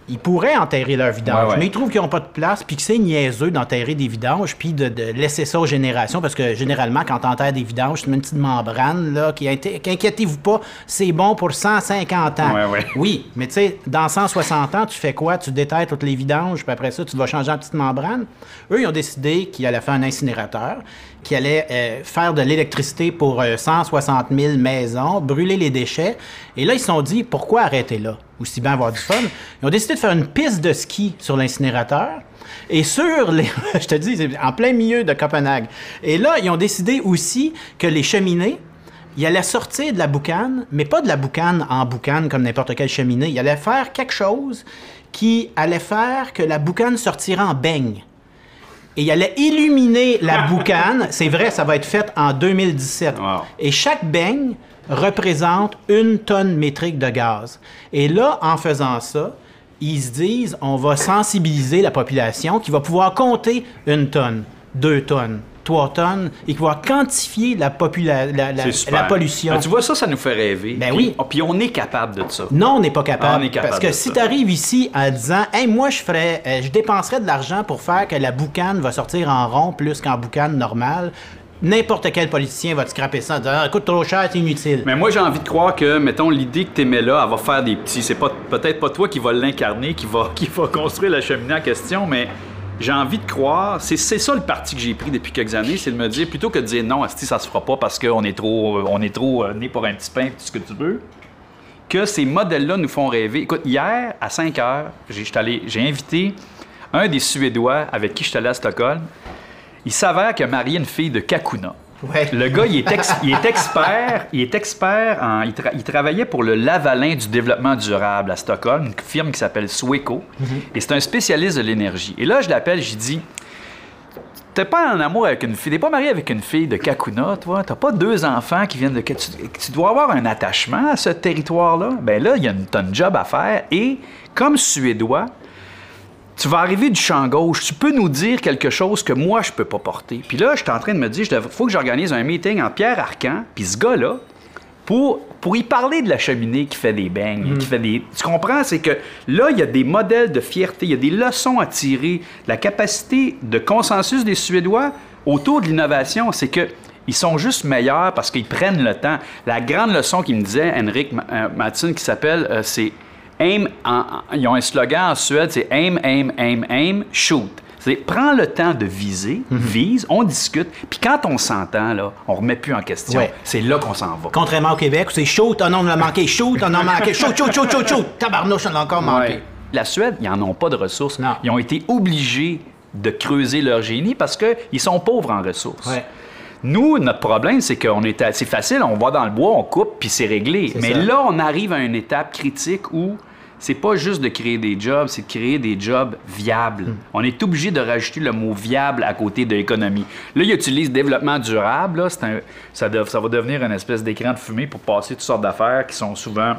Speaker 4: Ils pourraient enterrer leur vidange,
Speaker 5: Ouais, ouais.
Speaker 4: mais ils trouvent qu'ils n'ont pas de place, puis que c'est niaiseux d'enterrer des vidanges, puis de, de laisser ça aux générations, parce que généralement, quand tu enterres des vidanges, c'est une petite membrane, là, qui, qu'inquiétez-vous pas, c'est bon pour 150 ans.
Speaker 5: Ouais.
Speaker 4: Oui, mais tu sais, dans 160 ans, tu fais quoi? Tu déterres toutes les vidanges, puis après ça, tu vas changer la petite membrane? Eux, ils ont décidé qu'ils allaient faire un incinérateur, qui allait euh, faire de l'électricité pour euh, 160 000 maisons, brûler les déchets. Et là, ils se sont dit, pourquoi arrêter là? Aussi bien avoir du fun. Ils ont décidé de faire une piste de ski sur l'incinérateur. Et sur les. je te dis, en plein milieu de Copenhague. Et là, ils ont décidé aussi que les cheminées, il allait sortir de la boucane, mais pas de la boucane en boucane comme n'importe quelle cheminée. Il allait faire quelque chose qui allait faire que la boucane sortira en beigne. Et il allait illuminer la boucane. C'est vrai, ça va être fait en 2017.
Speaker 5: Wow.
Speaker 4: Et chaque beigne représente une tonne métrique de gaz. Et là, en faisant ça, ils se disent, on va sensibiliser la population qui va pouvoir compter une tonne, deux tonnes, trois tonnes, et qui va quantifier la, popula- la, la-
Speaker 5: C'est super.
Speaker 4: la pollution.
Speaker 5: Ben, tu vois, ça, ça nous fait rêver.
Speaker 4: Ben
Speaker 5: Puis-
Speaker 4: oui.
Speaker 5: Puis on est capable de ça.
Speaker 4: Non, on n'est pas capable.
Speaker 5: Ah, on est capable
Speaker 4: parce que si tu arrives ici en disant, hey, moi, je ferais, euh, je dépenserais de l'argent pour faire que la boucane va sortir en rond plus qu'en boucane normale, n'importe quel politicien va te scraper ça en disant, ah, coûte trop cher, c'est inutile.
Speaker 5: Mais moi, j'ai envie de croire que, mettons, l'idée que tu aimais là, elle va faire des petits. C'est pas, peut-être pas toi qui va l'incarner, qui va, qui va construire la cheminée en question, mais j'ai envie de croire. C'est, ça le parti que j'ai pris depuis quelques années, c'est de me dire, plutôt que de dire non, asti, ça se fera pas parce qu'on est trop, on est trop euh, né pour un petit pain, tout ce que tu veux, que ces modèles-là nous font rêver. Écoute, hier, à 5 heures, j'ai invité un des Suédois avec qui je suis allé à Stockholm. Il s'avère qu'il a marié une fille de Kakuna.
Speaker 4: Ouais.
Speaker 5: Le gars, il est, ex- il est expert. Il est expert en. Il, tra- il travaillait pour le Lavalin du développement durable à Stockholm, une firme qui s'appelle Sweco. Et c'est un spécialiste de l'énergie. Et là, je l'appelle, je lui dis T'es pas en amour avec une fille, t'es pas marié avec une fille de Kakuna, toi? T'as pas deux enfants qui viennent de. Tu, tu dois avoir un attachement à ce territoire-là? Ben là, il y a une tonne de job à faire. Et comme Suédois, tu vas arriver du champ gauche, tu peux nous dire quelque chose que moi, je peux pas porter. Puis là, je suis en train de me dire, il faut que j'organise un meeting en Pierre Arcan, puis ce gars-là, pour, pour y parler de la cheminée qui fait des beignes, qui fait des... Tu comprends? C'est que là, il y a des modèles de fierté, il y a des leçons à tirer. La capacité de consensus des Suédois autour de l'innovation, c'est que ils sont juste meilleurs parce qu'ils prennent le temps. La grande leçon qu'il me disait, Henrik Ma- euh, qui s'appelle, euh, c'est aim, ils ont un slogan en Suède, c'est aim, aim, aim, aim, shoot. C'est prends le temps de viser,
Speaker 4: Mhm.
Speaker 5: vise, on discute, puis quand on s'entend, là, on remet plus en question.
Speaker 4: Ouais.
Speaker 5: C'est là qu'on s'en va.
Speaker 4: Contrairement au Québec où c'est shoot, oh non, on a manqué, shoot, on a manqué, shoot, shoot, shoot, shoot, shoot. Tabarnouche, on a encore manqué.
Speaker 5: Ouais. La Suède, ils n'en ont pas de ressources.
Speaker 4: Non.
Speaker 5: Ils ont été obligés de creuser leur génie parce qu'ils sont pauvres en ressources.
Speaker 4: Ouais.
Speaker 5: Nous, notre problème, c'est qu'on est assez facile, on va dans le bois, on coupe, puis c'est réglé. Mais
Speaker 4: ça.
Speaker 5: là, on arrive à une étape critique où c'est pas juste de créer des jobs, c'est de créer des jobs viables.
Speaker 4: Hmm.
Speaker 5: On est obligé de rajouter le mot viable à côté de l'économie. Là, ils utilisent développement durable. Là, c'est un- ça, ça va devenir une espèce d'écran de fumée pour passer toutes sortes d'affaires qui sont souvent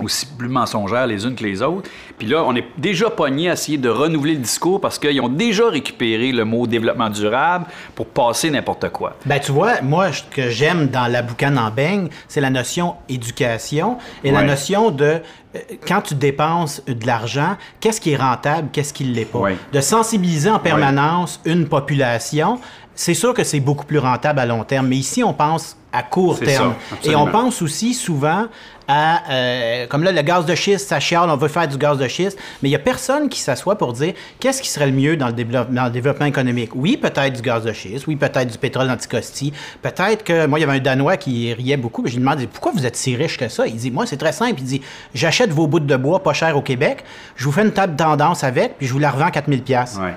Speaker 5: aussi plus mensongères les unes que les autres. Puis là, on est déjà pogné à essayer de renouveler le discours parce qu'ils ont déjà récupéré le mot développement durable pour passer n'importe quoi.
Speaker 4: Ben, tu vois, moi, ce que j'aime dans la boucane en beigne, c'est la notion éducation et la notion de euh, quand tu dépenses de l'argent, qu'est-ce qui est rentable, qu'est-ce qui ne l'est pas?
Speaker 5: Ouais.
Speaker 4: De sensibiliser en permanence une population, c'est sûr que c'est beaucoup plus rentable à long terme, mais ici, on pense à court terme.
Speaker 5: ça,
Speaker 4: et on pense aussi souvent à, euh, comme là, le gaz de schiste, ça chiale, on veut faire du gaz de schiste, mais il n'y a personne qui s'assoit pour dire qu'est-ce qui serait le mieux dans le, développe- dans le développement économique. Oui, peut-être du gaz de schiste, oui, peut-être du pétrole anticosti, peut-être que, moi, il y avait un Danois qui riait beaucoup, mais je lui demandais pourquoi vous êtes si riche que ça? Il dit, moi, c'est très simple, il dit, j'achète vos bouts de bois pas cher au Québec, je vous fais une table tendance avec, puis je vous la revends 4000 pièces.
Speaker 5: Ouais.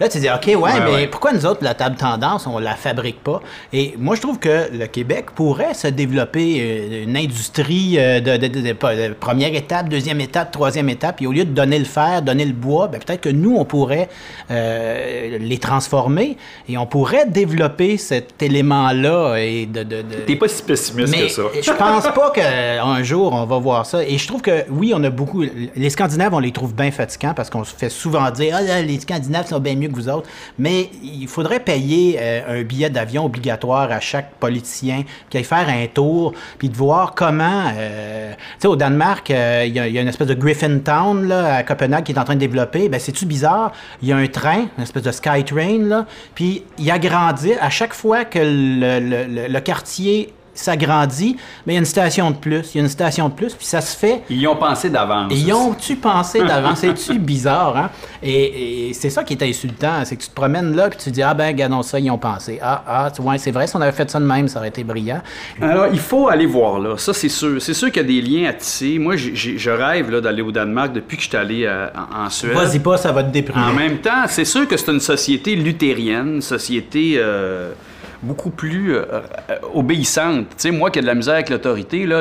Speaker 4: Là, tu dis, OK, ouais,
Speaker 5: Ouais,
Speaker 4: mais
Speaker 5: ouais.
Speaker 4: pourquoi nous autres, la table tendance, on la fabrique pas? Et moi, je trouve que le Québec pourrait se développer euh, une industrie euh, de, de- de- de- pas- de première étape, deuxième étape, troisième étape. Et au lieu de donner le fer, donner le bois, ben, peut-être que nous, on pourrait euh, les transformer et on pourrait développer cet élément-là. Et de,
Speaker 5: T'es pas si pessimiste
Speaker 4: mais
Speaker 5: que ça.
Speaker 4: je pense pas qu'un jour on va voir ça. Et je trouve que oui, on a beaucoup. Les Scandinaves, on les trouve bien fatigants parce qu'on se fait souvent dire ah là, les Scandinaves sont bien mieux que vous autres. Mais il faudrait payer euh, un billet d'avion obligatoire à chaque politicien aille faire un tour puis de voir comment. euh, tu sais, au Danemark, euh, il y, a- une espèce de Griffin Town là, à Copenhague qui est en train de développer. Ben c'est-tu bizarre? Il y a un train, une espèce de Skytrain, puis il agrandit à chaque fois que le- le quartier s'agrandit, mais il y a une station de plus, il y a une station de plus, puis ça se fait.
Speaker 5: Ils y ont pensé d'avance.
Speaker 4: Ils ont-tu pensé d'avance? C'est-tu bizarre, hein? Et, et c'est ça qui est insultant, c'est que tu te promènes là, puis tu dis, ah ben, regardons ça, ils ont pensé. Ah, ah, tu vois, c'est vrai, si on avait fait ça de même, ça aurait été brillant.
Speaker 5: Alors, il faut aller voir là. Ça, c'est sûr. C'est sûr qu'il y a des liens à tisser. Moi, je rêve là, d'aller au Danemark depuis que je suis allé euh, en, en Suède.
Speaker 4: Vas-y pas, ça va te déprimer.
Speaker 5: En même temps, c'est sûr que c'est une société luthérienne, une société euh, beaucoup plus euh, euh, obéissante. Tu sais, moi qui ai de la misère avec l'autorité, là,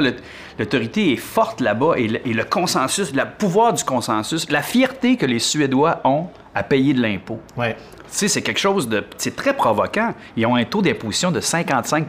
Speaker 5: l'autorité est forte là-bas et le, et le consensus, le pouvoir du consensus, la fierté que les Suédois ont à payer de l'impôt.
Speaker 4: Ouais.
Speaker 5: Tu sais, c'est quelque chose de. C'est très provoquant. Ils ont un taux d'imposition de 55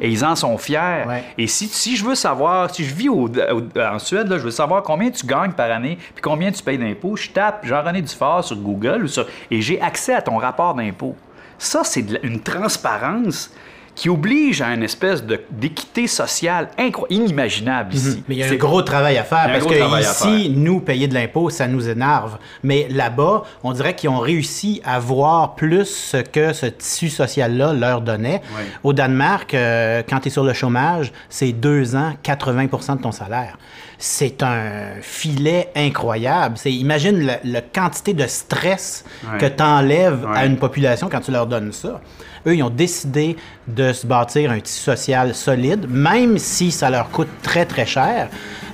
Speaker 5: et ils en sont fiers.
Speaker 4: Ouais.
Speaker 5: Et si, si je veux savoir, si je vis au- au- en Suède, là, je veux savoir combien tu gagnes par année puis combien tu payes d'impôts, je tape Jean-René Dufort sur Google ou sur- et j'ai accès à ton rapport d'impôt. Ça, c'est une transparence qui oblige à une espèce d'équité sociale inimaginable ici.
Speaker 4: Mais il y a un
Speaker 5: C'est-
Speaker 4: gros travail à faire parce que ici, nous, payer de l'impôt, ça nous énerve. Mais là-bas, on dirait qu'ils ont réussi à voir plus ce que ce tissu social-là leur donnait. Au Danemark, euh, quand tu es sur le chômage, c'est deux ans, 80% de ton salaire. C'est un filet incroyable. C'est, imagine la, la quantité de stress
Speaker 5: Ouais.
Speaker 4: que tu enlèves à une population quand tu leur donnes ça. Eux, ils ont décidé de se bâtir un tissu social solide, même si ça leur coûte très, très cher.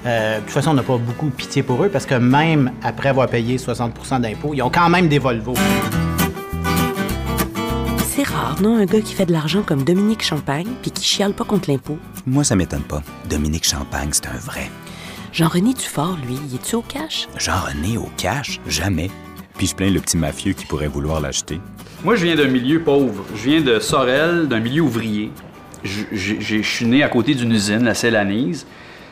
Speaker 4: Euh, de toute façon, on n'a pas beaucoup de pitié pour eux parce que même après avoir payé 60% d'impôts, ils ont quand même des Volvo.
Speaker 2: C'est rare, non, un gars qui fait de l'argent comme Dominique Champagne puis qui chiale pas contre l'impôt?
Speaker 3: Moi, ça m'étonne pas. Dominique Champagne, c'est un vrai.
Speaker 2: Jean-René Dufort, lui, y est-tu au cash?
Speaker 3: Jean-René au cash? Jamais. Puis je plains le petit mafieux qui pourrait vouloir l'acheter.
Speaker 5: Moi, je viens d'un milieu pauvre. Je viens de Sorel, d'un milieu ouvrier. Je j'ai- j'ai- je suis né à côté d'une usine, la Célanise.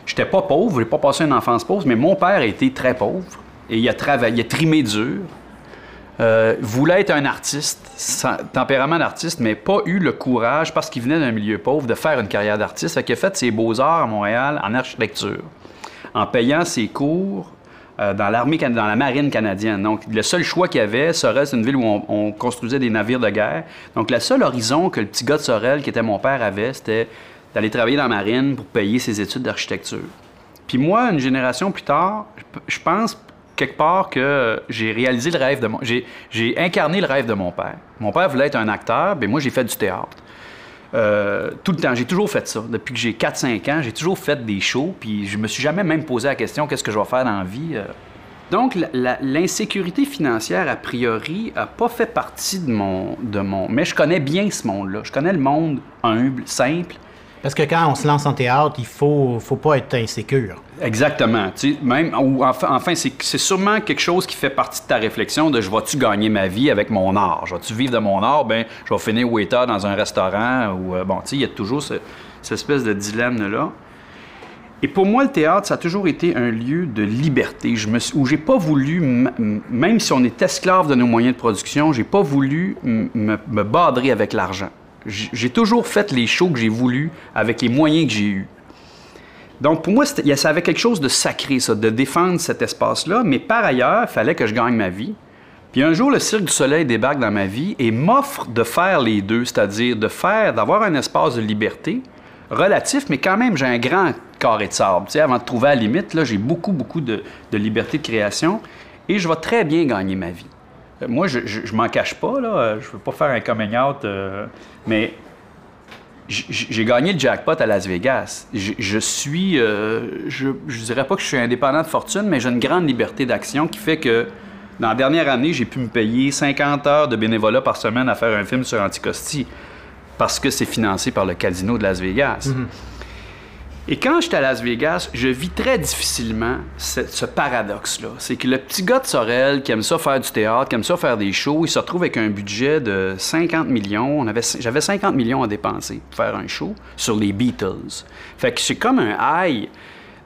Speaker 5: J'étais pas pauvre, j'ai pas passé une enfance pauvre, mais mon père a été très pauvre. Et il a travaillé, il a trimé dur. Euh, voulait être un artiste, sans- tempérament d'artiste, mais pas eu le courage, parce qu'il venait d'un milieu pauvre, de faire une carrière d'artiste. Fait qu'il a fait ses beaux-arts à Montréal en architecture, en payant ses cours euh, dans l'armée, dans la marine canadienne. Donc, le seul choix qu'il avait, Sorel, c'est une ville où on, on construisait des navires de guerre. Donc, le seul horizon que le petit gars de Sorel, qui était mon père, avait, c'était d'aller travailler dans la marine pour payer ses études d'architecture. Puis moi, une génération plus tard, je pense quelque part que j'ai réalisé le rêve de mon... J'ai incarné le rêve de mon père. Mon père voulait être un acteur, mais moi, j'ai fait du théâtre. Euh, tout le temps, j'ai toujours fait ça. Depuis que j'ai 4-5 ans, j'ai toujours fait des shows, puis je me suis jamais même posé la question qu'est-ce que je vais faire dans la vie. euh. Donc, l'insécurité financière, a priori, n'a pas fait partie de mon, de mon... Mais je connais bien ce monde-là. Je connais le monde humble, simple.
Speaker 4: Parce que quand on se lance en théâtre, il faut, faut pas être insécure.
Speaker 5: Exactement. Même, ou enfin, c'est sûrement quelque chose qui fait partie de ta réflexion de je vais-tu gagner ma vie avec mon art? Je vais-tu vivre de mon art? Ben, je vais finir waiter dans un restaurant ou, euh, bon, tu sais, il y a toujours ce- cette espèce de dilemme-là. Et pour moi, le théâtre, ça a toujours été un lieu de liberté. Je me où j'ai pas voulu, même si on est esclave de nos moyens de production, j'ai pas voulu me, me badrer avec l'argent. J'ai toujours fait les shows que j'ai voulu avec les moyens que j'ai eus. Donc, pour moi, ça avait quelque chose de sacré, ça, de défendre cet espace-là. Mais par ailleurs, il fallait que je gagne ma vie. Puis un jour, le Cirque du Soleil débarque dans ma vie et m'offre de faire les deux, c'est-à-dire de faire, d'avoir un espace de liberté relatif, mais quand même, j'ai un grand carré de sable. Tu sais, avant de trouver la limite, là, j'ai beaucoup, beaucoup de liberté de création et je vais très bien gagner ma vie. Euh, Moi, je, je, m'en cache pas, là. Je veux pas faire un coming euh, mais j'ai gagné le jackpot à Las Vegas. Je, suis, euh, je, dirais pas que je suis indépendant de fortune, mais j'ai une grande liberté d'action qui fait que dans la dernière année, j'ai pu me payer 50 heures de bénévolat par semaine à faire un film sur Anticosti parce que c'est financé par le casino de Las Vegas. Et quand j'étais à Las Vegas, je vis très difficilement ce, ce paradoxe-là. C'est que le petit gars de Sorel qui aime ça faire du théâtre, qui aime ça faire des shows, il se retrouve avec un budget de 50 millions. On avait, j'avais 50 millions à dépenser pour faire un show sur les Beatles. Fait que c'est comme un high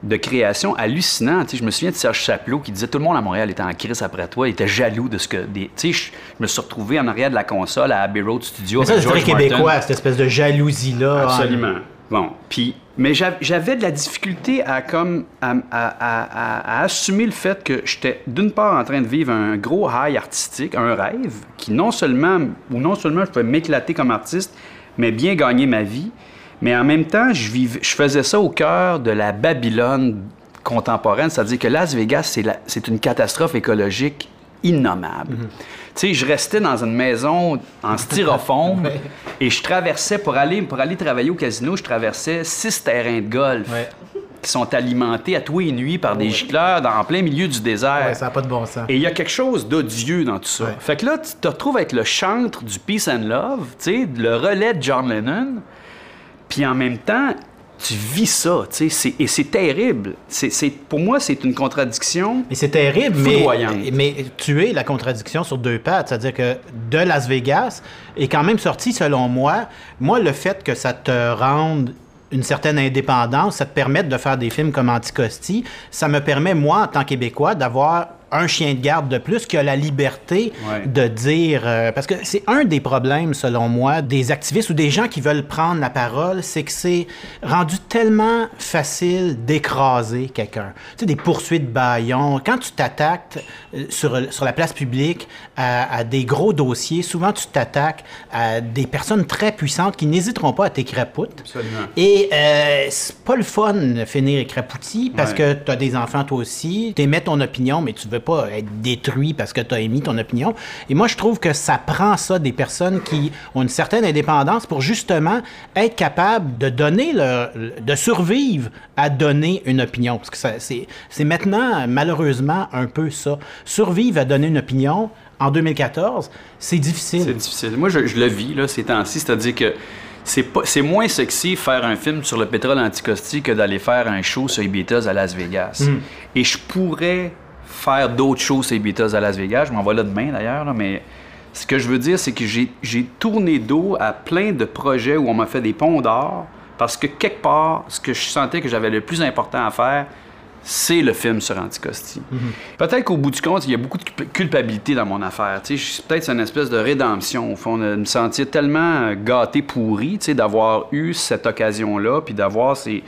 Speaker 5: de création hallucinant. Je me souviens de Serge Chapelot qui disait tout le monde à Montréal était en crise après toi, il était jaloux de ce que des. Tu sais, je, je me suis retrouvé en arrière de la console à Abbey Road Studio.
Speaker 4: Mais ça, c'est très québécois, cette espèce de jalousie-là.
Speaker 5: Absolument. Bon, puis, mais j'av- j'avais de la difficulté à comme à, assumer le fait que j'étais d'une part en train de vivre un gros high artistique, un rêve qui non seulement ou non seulement je pouvais m'éclater comme artiste, mais bien gagner ma vie, mais en même temps je vivais, je faisais ça au cœur de la Babylone contemporaine, c'est-à-dire que Las Vegas c'est une catastrophe écologique innommable. Tu sais, je restais dans une maison en styrofoam et je traversais, pour aller, pour aller travailler au casino, je traversais six terrains de golf
Speaker 4: Ouais.
Speaker 5: qui sont alimentés à tous les nuits par des gicleurs dans, en plein milieu du désert.
Speaker 4: Ça n'a pas de bon sens.
Speaker 5: Et il y a quelque chose d'odieux dans tout ça. Fait que là, tu te retrouves avec le chantre du Peace and Love, tu sais, le relais de John Lennon, puis en même temps, tu vis ça, tu sais, c'est- et c'est terrible. C'est, pour moi, c'est une contradiction.
Speaker 4: Mais c'est terrible, mais, mais tu es la contradiction sur deux pattes. C'est-à-dire que de Las Vegas est quand même sorti, selon moi, moi, le fait que ça te rende une certaine indépendance, ça te permet de faire des films comme Anticosti, ça me permet, moi, en tant que Québécois, d'avoir un chien de garde de plus qui a la liberté
Speaker 5: Ouais.
Speaker 4: de dire... euh, parce que c'est un des problèmes, selon moi, des activistes ou des gens qui veulent prendre la parole, c'est que c'est rendu tellement facile d'écraser quelqu'un. Tu sais, des poursuites baillons. Quand tu t'attaques euh, sur, sur la place publique à, à des gros dossiers, souvent tu t'attaques à des personnes très puissantes qui n'hésiteront pas à.
Speaker 5: Absolument.
Speaker 4: Et euh, c'est pas le fun de finir écrapouti parce
Speaker 5: Ouais.
Speaker 4: que tu as des enfants toi aussi, tu émets ton opinion, mais tu veux pas être détruit parce que tu as émis ton opinion. Et moi, je trouve que ça prend ça des personnes qui ont une certaine indépendance pour justement être capable de donner leur, de survivre à donner une opinion. Parce que ça- c'est c'est maintenant, malheureusement, un peu ça. Survivre à donner une opinion en 2014, c'est difficile.
Speaker 5: C'est difficile. Moi, je, je le vis, là, ces temps-ci. C'est-à-dire que c'est, pas, c'est moins sexy faire un film sur le pétrole anticosti que d'aller faire un show sur Beatles à Las Vegas. Et je pourrais faire d'autres choses les Beatles à Las Vegas. Je m'en vais là demain, d'ailleurs, là, mais ce que je veux dire, c'est que j'ai, j'ai tourné dos à plein de projets où on m'a fait des ponts d'or parce que quelque part, ce que je sentais que j'avais le plus important à faire, c'est le film sur Anticosti. Peut-être qu'au bout du compte, il y a beaucoup de culp- culpabilité dans mon affaire. Je- peut-être c'est une espèce de rédemption, au fond, de me sentir tellement euh, gâté, pourri, d'avoir eu cette occasion-là, puis d'avoir ces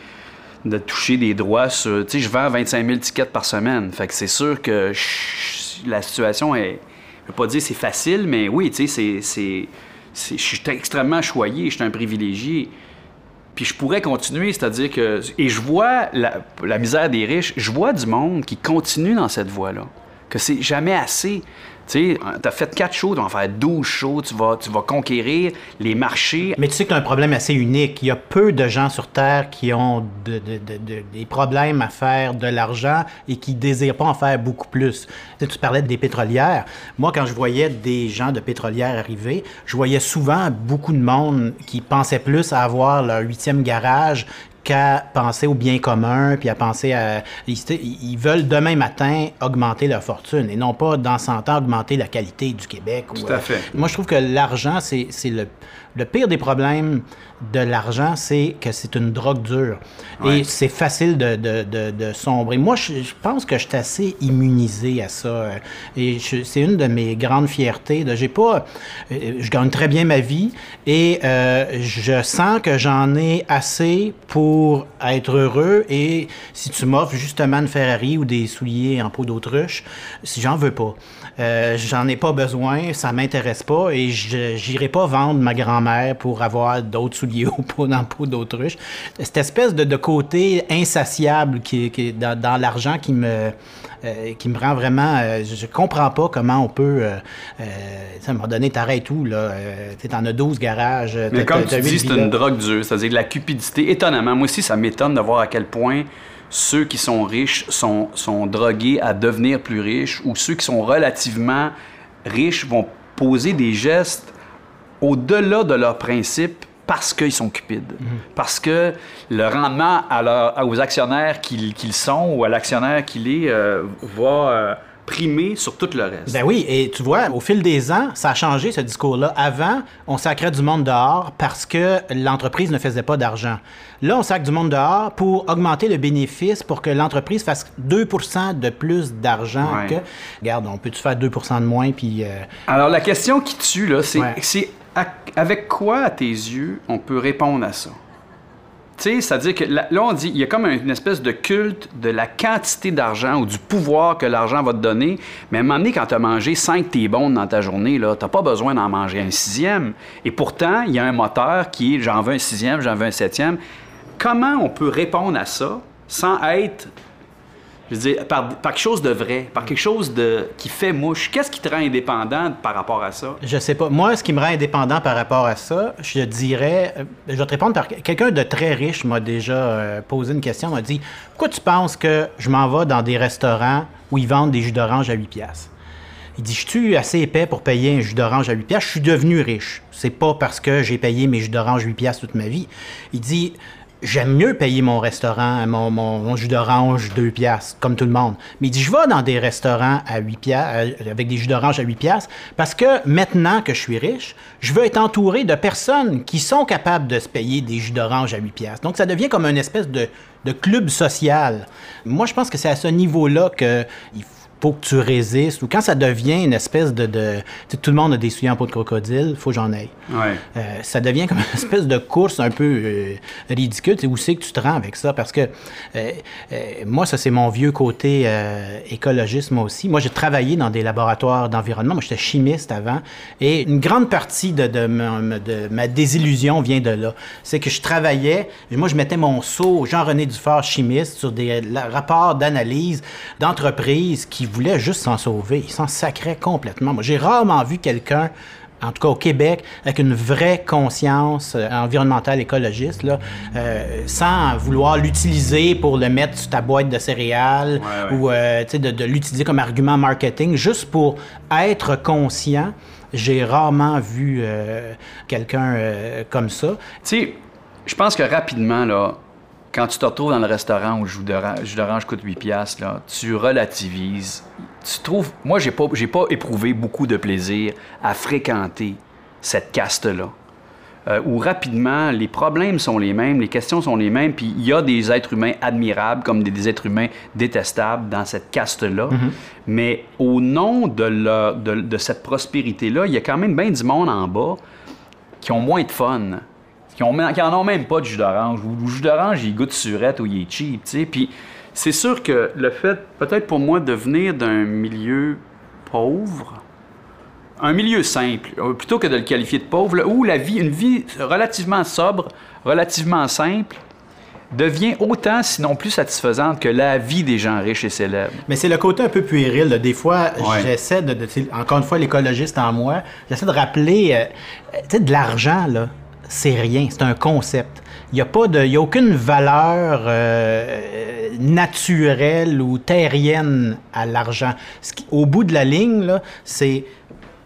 Speaker 5: de toucher des droits sur... Tu sais, je vends 25 000 tickets par semaine. Fait que c'est sûr que la situation est... Je veux pas dire c'est facile, mais oui, tu sais, c'est- Je suis extrêmement choyé, je suis un privilégié. Puis je pourrais continuer, c'est-à-dire que... Et je vois la, la misère des riches, je vois du monde qui continue dans cette voie-là, que c'est jamais assez. Tu sais, t'as fait quatre shows, tu vas en faire 12 shows, tu vas, tu vas conquérir les marchés.
Speaker 4: Mais tu sais que tu as un problème assez unique. Il y a peu de gens sur Terre qui ont de- de- de- de- des problèmes à faire de l'argent et qui désirent pas en faire beaucoup plus. Tu, tu parlais des pétrolières. Moi, quand je voyais des gens de pétrolières arriver, je voyais souvent beaucoup de monde qui pensait plus à avoir leur huitième garage qu'à penser au bien commun, puis à penser à... Ils, veulent demain matin augmenter leur fortune et non pas, dans 100 ans, augmenter la qualité du Québec. ou,
Speaker 5: Tout à
Speaker 4: euh,
Speaker 5: fait.
Speaker 4: moi, je trouve que l'argent, c'est le, le pire des problèmes de l'argent, c'est que c'est une drogue dure.
Speaker 5: Ouais.
Speaker 4: Et c'est facile de, de, de, de sombrer. Moi, je, je pense que je suis assez immunisé à ça. euh, Et c'est une de mes grandes fiertés. J'ai pas, euh, je gagne très bien ma vie et euh, je sens que j'en ai assez pour être heureux. Et si tu m'offres justement une Ferrari ou des souliers en peau d'autruche, si j'en veux pas. Euh, j'en ai pas besoin, ça m'intéresse pas et j'irai pas vendre ma grand-mère pour avoir d'autres souliers peau en peau d'autruche. Cette espèce de, côté insatiable qui, dans l'argent qui me euh, qui me rend vraiment euh, je, je comprends pas comment on peut euh, euh, à un moment donné t'arrêtes tout là? Tu sais, t'en as 12 garages
Speaker 5: Mais comme tu dis, c'est une drogue dure, c'est-à-dire de la cupidité. Étonnamment, moi aussi, ça m'étonne de voir à quel point ceux qui sont riches sont, sont drogués à devenir plus riches ou ceux qui sont relativement riches vont poser des gestes au-delà de leurs principes parce qu'ils sont cupides. Parce que le rendement à leur- aux actionnaires qu'ils sont ou à l'actionnaire qu'il est euh, va euh, primer sur tout le reste.
Speaker 4: Ben oui, et tu vois, au fil des ans, ça a changé ce discours-là. Avant, on sacrait du monde dehors parce que l'entreprise ne faisait pas d'argent. Là, on sacre du monde dehors pour augmenter le bénéfice pour que l'entreprise fasse 2% de plus d'argent
Speaker 5: Ouais.
Speaker 4: que. Regarde, on peut-tu faire 2% de moins puis. euh,
Speaker 5: Alors, la question qui tue, là, c'est
Speaker 4: Ouais.
Speaker 5: Avec quoi, à tes yeux, on peut répondre à ça? Tu sais, c'est-à-dire que là, on dit, il y a comme une espèce de culte de la quantité d'argent ou du pouvoir que l'argent va te donner. Mais à un moment donné, quand tu as mangé 5 tes bonnes dans ta journée, tu n'as pas besoin d'en manger un sixième. Et pourtant, il y a un moteur qui est j'en veux un sixième, j'en veux un septième. Comment on peut répondre à ça sans être je veux dire, par, quelque chose de vrai, par quelque chose de, qui fait mouche. Qu'est-ce qui te rend indépendant par rapport à ça?
Speaker 4: Je sais pas. Moi, ce qui me rend indépendant par rapport à ça, je dirais, euh, je vais te répondre par quelqu'un de très riche m'a déjà euh, posé une question, m'a dit Pourquoi tu penses que je m'en vais dans des restaurants où ils vendent des jus d'orange à 8 piastres? Il dit, je suis assez épais pour payer un jus d'orange à 8 piastres. Je suis devenu riche. C'est pas parce que j'ai payé mes jus d'orange 8 piastres toute ma vie. Il dit, j'aime mieux payer mon restaurant, mon, mon- mon jus d'orange 2 piastres, comme tout le monde. Mais il je vais dans des restaurants à 8 piastres, euh, avec des jus d'orange à 8 piastres, parce que maintenant que je suis riche, je veux être entouré de personnes qui sont capables de se payer des jus d'orange à 8 piastres. Donc, ça devient comme une espèce de, de club social. Moi, je pense que c'est à ce niveau-là que faut que tu résistes, ou quand ça devient une espèce de... de tu sais, tout le monde a des souliers en peau de crocodile, faut que j'en aille.
Speaker 5: Ouais.
Speaker 4: Euh, ça devient comme une espèce de course un peu euh, ridicule. Tu sais, où c'est que tu te rends avec ça? Parce que euh, moi, ça, c'est mon vieux côté écologiste, moi aussi. Moi, j'ai travaillé dans des laboratoires d'environnement. Moi, j'étais chimiste avant. Et une grande partie de, de ma- de ma désillusion vient de là. C'est que je travaillais, moi, je mettais mon seau Jean-René Dufort, chimiste, sur des rapports d'analyse d'entreprises qui voulaient juste s'en sauver. Ils s'en sacraient complètement. Moi, j'ai rarement vu quelqu'un en tout cas au Québec, avec une vraie conscience euh, environnementale écologiste, là, euh, sans vouloir l'utiliser pour le mettre sur ta boîte de céréales
Speaker 5: Ouais, ouais.
Speaker 4: ou euh, de, de l'utiliser comme argument marketing, juste pour être conscient. J'ai rarement vu euh, quelqu'un comme ça.
Speaker 5: Tu sais, je pense que rapidement, là, quand tu te retrouves dans le restaurant où le jus d'orange coûte 8 piastres, là, tu relativises. Tu trouves... Moi, j'ai pas, j'ai pas éprouvé beaucoup de plaisir à fréquenter cette caste-là. Euh, où rapidement, les problèmes sont les mêmes, les questions sont les mêmes, puis il y a des êtres humains admirables comme des, des êtres humains détestables dans cette caste-là. Mais au nom de, leur- de, de cette prospérité-là, il y a quand même bien du monde en bas qui ont moins de fun, qui, ont, qui en ont même pas de jus d'orange. Ou le jus d'orange, il goûte surette ou il est cheap, tu sais. Puis c'est sûr que le fait, peut-être pour moi, de venir d'un milieu pauvre, un milieu simple, euh, plutôt que de le qualifier de pauvre, où la vie, une vie relativement sobre, relativement simple, devient autant, sinon plus satisfaisante que la vie des gens riches et célèbres.
Speaker 4: Mais c'est le côté un peu puéril. là. Des fois,
Speaker 5: Ouais.
Speaker 4: j'essaie de, Encore une fois, l'écologiste en moi, j'essaie de rappeler. euh, tu sais, de l'argent, là, c'est rien. C'est un concept. Il n'y a, pas de- y a aucune valeur euh, naturelle ou terrienne à l'argent. Au bout de la ligne, c'est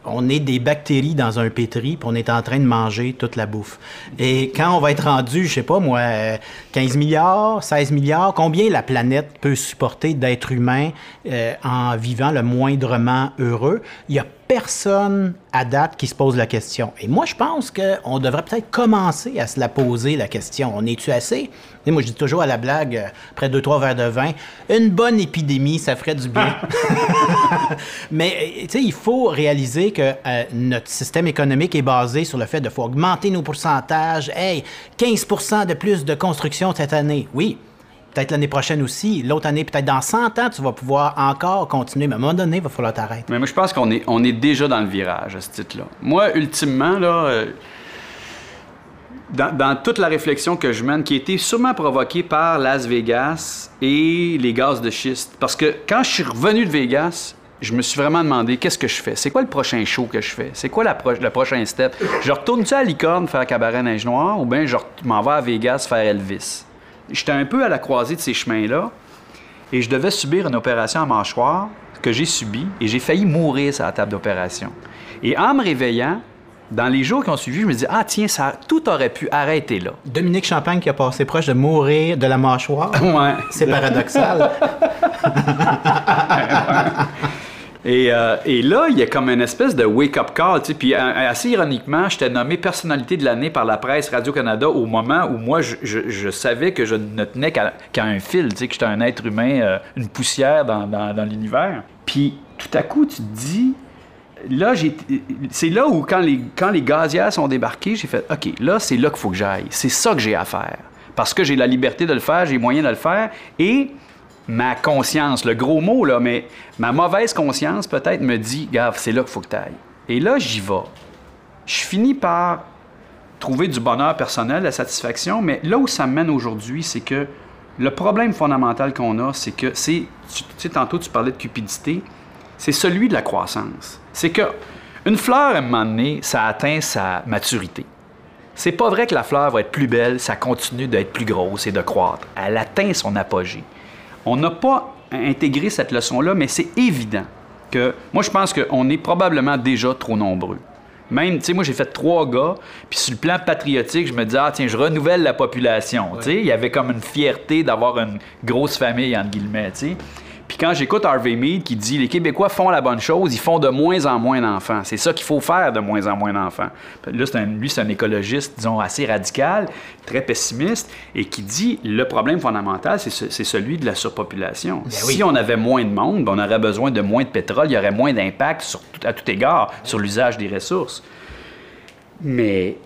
Speaker 4: on est des bactéries dans un pétri, puis on est en train de manger toute la bouffe. Et quand on va être rendu, je sais pas moi, euh, 15 milliards, 16 milliards, combien la planète peut supporter d'êtres humains euh, en vivant le moindrement heureux? Il a personne à date qui se pose la question. Et moi, je pense qu'on devrait peut-être commencer à se la poser, la question. On est-tu assez? Sais, moi, je dis toujours à la blague, euh, après deux, trois verres de vin, une bonne épidémie, ça ferait du bien. Mais euh, tu sais, il faut réaliser que euh, notre système économique est basé sur le fait de faut augmenter nos pourcentages. Hey, 15% de plus de construction cette année. Oui. Peut-être l'année prochaine aussi. L'autre année, peut-être dans 100 ans, tu vas pouvoir encore continuer. Mais à un moment donné, il va falloir t'arrêter.
Speaker 5: Mais moi, je pense qu'on est, on est déjà dans le virage à ce titre-là. Moi, ultimement, là, euh, dans, toute la réflexion que je mène, qui a été sûrement provoquée par Las Vegas et les gaz de schiste. Parce que quand je suis revenu de Vegas, je me suis vraiment demandé qu'est-ce que je fais? C'est quoi le prochain show que je fais? C'est quoi la pro- le prochain step? Je retourne-tu à Licorne faire Cabaret Neige Noire ou bien je m'en vais à Vegas faire Elvis? J'étais un peu à la croisée de ces chemins-là et je devais subir une opération à mâchoire que j'ai subie et j'ai failli mourir sur la table d'opération. Et en me réveillant, dans les jours qui ont suivi, je me dis ah tiens, ça, tout aurait pu arrêter là.
Speaker 4: Dominique Champagne qui a passé proche de mourir de la mâchoire?
Speaker 5: Ouais.
Speaker 4: C'est paradoxal.
Speaker 5: Et, euh, et là, il y a comme une espèce de wake-up call. tu sais. Puis euh, assez ironiquement, j'étais nommé personnalité de l'année par la presse Radio-Canada au moment où moi, je, savais que je ne tenais qu'à un fil, que j'étais un être humain, euh, une poussière dans, l'univers. Puis tout à coup, tu te dis, là, c'est là où, quand les, quand gazières sont débarquées, j'ai fait, OK, là, c'est là qu'il faut que j'aille. C'est ça que j'ai à faire. Parce que j'ai la liberté de le faire, j'ai les moyens de le faire. Et ma conscience, le gros mot, là, mais ma mauvaise conscience, peut-être, me dit, gaffe, c'est là qu'il faut que tu ailles. Et là, j'y vais. Je finis par trouver du bonheur personnel, la satisfaction, mais là où ça mène aujourd'hui, c'est que le problème fondamental qu'on a, c'est que c'est, tu sais, tantôt tu parlais de cupidité, c'est celui de la croissance. C'est que une fleur, à un moment donné, ça atteint sa maturité. C'est pas vrai que la fleur va être plus belle, ça continue d'être plus grosse et de croître. Elle atteint son apogée. On n'a pas intégré cette leçon-là, mais c'est évident que moi, je pense qu'on est probablement déjà trop nombreux. Même, tu sais, moi, j'ai fait trois gars, puis sur le plan patriotique, je me disais, ah, tiens, je renouvelle la population. Tu sais, il y avait comme une fierté d'avoir une grosse famille, entre guillemets, tu sais. Puis quand j'écoute Harvey Mead qui dit les Québécois font la bonne chose, ils font de moins en moins d'enfants. C'est ça qu'il faut faire de moins en moins d'enfants. Là, un- lui, c'est un écologiste, disons, assez radical, très pessimiste, et qui dit le problème fondamental, c'est ce- c'est celui de la surpopulation. Si on avait moins de monde, ben, on aurait besoin de moins de pétrole, il y aurait moins d'impact à tout égard sur l'usage des ressources. Mais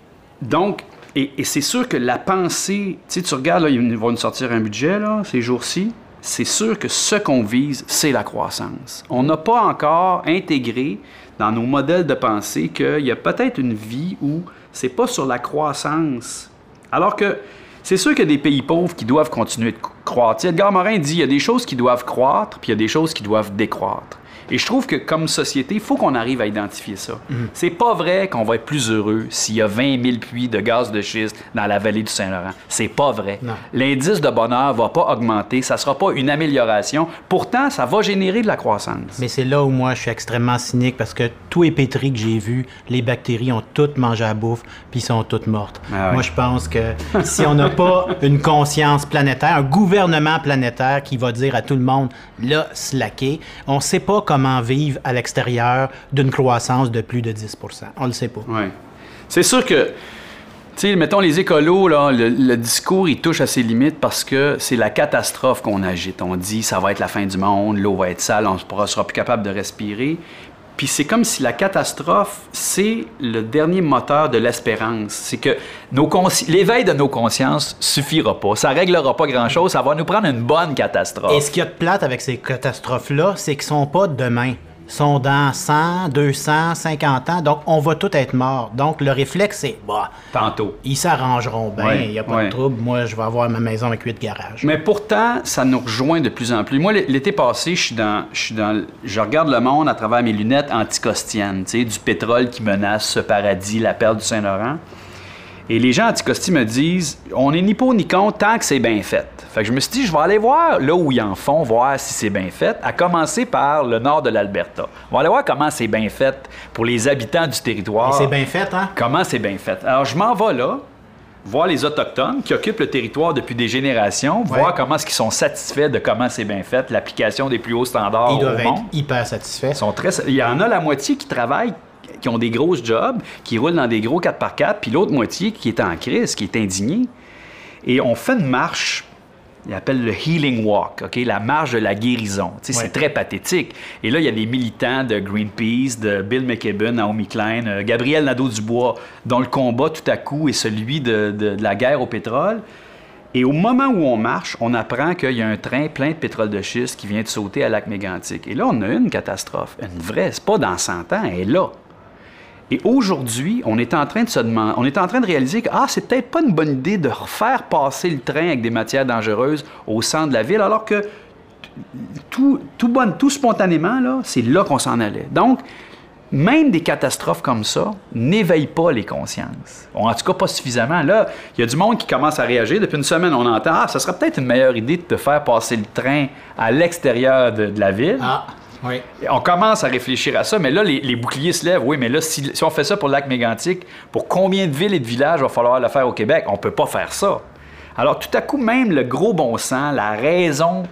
Speaker 5: donc, et, et c'est sûr que la pensée, tu sais, tu regardes, là, ils vont nous sortir un budget là, ces jours-ci. C'est sûr que ce qu'on vise, c'est la croissance. On n'a pas encore intégré dans nos modèles de pensée qu'il y a peut-être une vie où c'est pas sur la croissance. Alors que c'est sûr qu'il y a des pays pauvres qui doivent continuer de croître. Edgar Morin dit il y a des choses qui doivent croître, puis il y a des choses qui doivent décroître. Et je trouve que comme société, il faut qu'on arrive à identifier ça. C'est pas vrai qu'on va être plus heureux s'il y a 20 000 puits de gaz de schiste dans la vallée du Saint-Laurent. C'est pas vrai. L'indice de bonheur va pas augmenter, ça sera pas une amélioration. Pourtant, ça va générer de la croissance.
Speaker 4: Mais c'est là où moi je suis extrêmement cynique parce que tous les pétris que j'ai vus, les bactéries ont toutes mangé à la bouffe puis sont toutes mortes.
Speaker 5: Ah.
Speaker 4: Moi je pense que si on n'a pas une conscience planétaire, un gouvernement planétaire qui va dire à tout le monde là slacker, on sait pas comment vivre à l'extérieur d'une croissance de plus de 10 On le sait pas.
Speaker 5: Ouais. C'est sûr que, tu mettons les écolos, là, le, le discours, il touche à ses limites parce que c'est la catastrophe qu'on agite. On dit, ça va être la fin du monde, l'eau va être sale, on ne sera plus capable de respirer. Puis c'est comme si la catastrophe, c'est le dernier moteur de l'espérance. C'est que l'éveil de nos consciences suffira pas. Ça réglera pas grand-chose. Ça va nous prendre une bonne catastrophe.
Speaker 4: Et ce qu'il y a de plate avec ces catastrophes-là, c'est qu'ils sont pas demain. Sont dans 100, 200, 50 ans, donc on va tout être mort. Donc le réflexe, c'est, bah,
Speaker 5: Tantôt.
Speaker 4: ils s'arrangeront bien, il
Speaker 5: Ouais,
Speaker 4: n'y a pas
Speaker 5: ouais.
Speaker 4: de trouble, moi je vais avoir ma maison avec huit garages.
Speaker 5: Mais pourtant, ça nous rejoint de plus en plus. Moi, l'été passé, je suis dans, je suis dans, je regarde le monde à travers mes lunettes anticostiennes, tu sais, du pétrole qui menace ce paradis, la perle du Saint-Laurent. Et les gens anticosti me disent, on est ni pour ni contre tant que c'est bien fait. Fait que je me suis dit, je vais aller voir là où ils en font, voir si c'est bien fait, à commencer par le nord de l'Alberta. On va aller voir comment c'est bien fait pour les habitants du territoire.
Speaker 4: C'est bien fait, hein?
Speaker 5: Comment c'est bien fait. Alors, je m'en vais là, voir les Autochtones qui occupent le territoire depuis des générations,
Speaker 4: Ouais.
Speaker 5: voir comment est-ce qu'ils sont satisfaits de comment c'est bien fait, l'application des plus hauts standards
Speaker 4: Ils
Speaker 5: au
Speaker 4: doivent être
Speaker 5: monde.
Speaker 4: hyper satisfaits.
Speaker 5: Ils sont très... Il y en a la moitié qui travaillent, qui ont des grosses jobs, qui roulent dans des gros 4x4, puis l'autre moitié qui est en crise, qui est indignée. Et on fait une marche, il appelle le Healing Walk, OK? la marche de la guérison.
Speaker 4: Ouais.
Speaker 5: C'est très pathétique. Et là, il y a des militants de Greenpeace, de Bill McKibben, Naomi Klein, euh, Gabriel Nadeau-Dubois, dont le combat tout à coup est celui de, de- de la guerre au pétrole. Et au moment où on marche, on apprend qu'il y a un train plein de pétrole de schiste qui vient de sauter à lac mégantic. Et là, on a une catastrophe, une vraie. C'est pas dans 100 ans, elle est là. Et aujourd'hui, on est en train de se demander, on est en train de réaliser que ah, c'est peut-être pas une bonne idée de refaire passer le train avec des matières dangereuses au centre de la ville, alors que tout, tout, spontanément, là, c'est là qu'on s'en allait. Donc, même des catastrophes comme ça n'éveillent pas les consciences. En tout cas, pas suffisamment. Là, il y a du monde qui commence à réagir. Depuis une semaine, on entend Ah, ça serait peut-être une meilleure idée de te faire passer le train à l'extérieur de, de la ville.
Speaker 4: Ah, oui.
Speaker 5: Et On commence à réfléchir à ça, mais là, les, les boucliers se lèvent. Oui, mais là, si, si on fait ça pour le lac mégantic, pour combien de villes et de villages va falloir le faire au Québec? On peut pas faire ça. Alors, tout à coup, même le gros bon sens, la raison,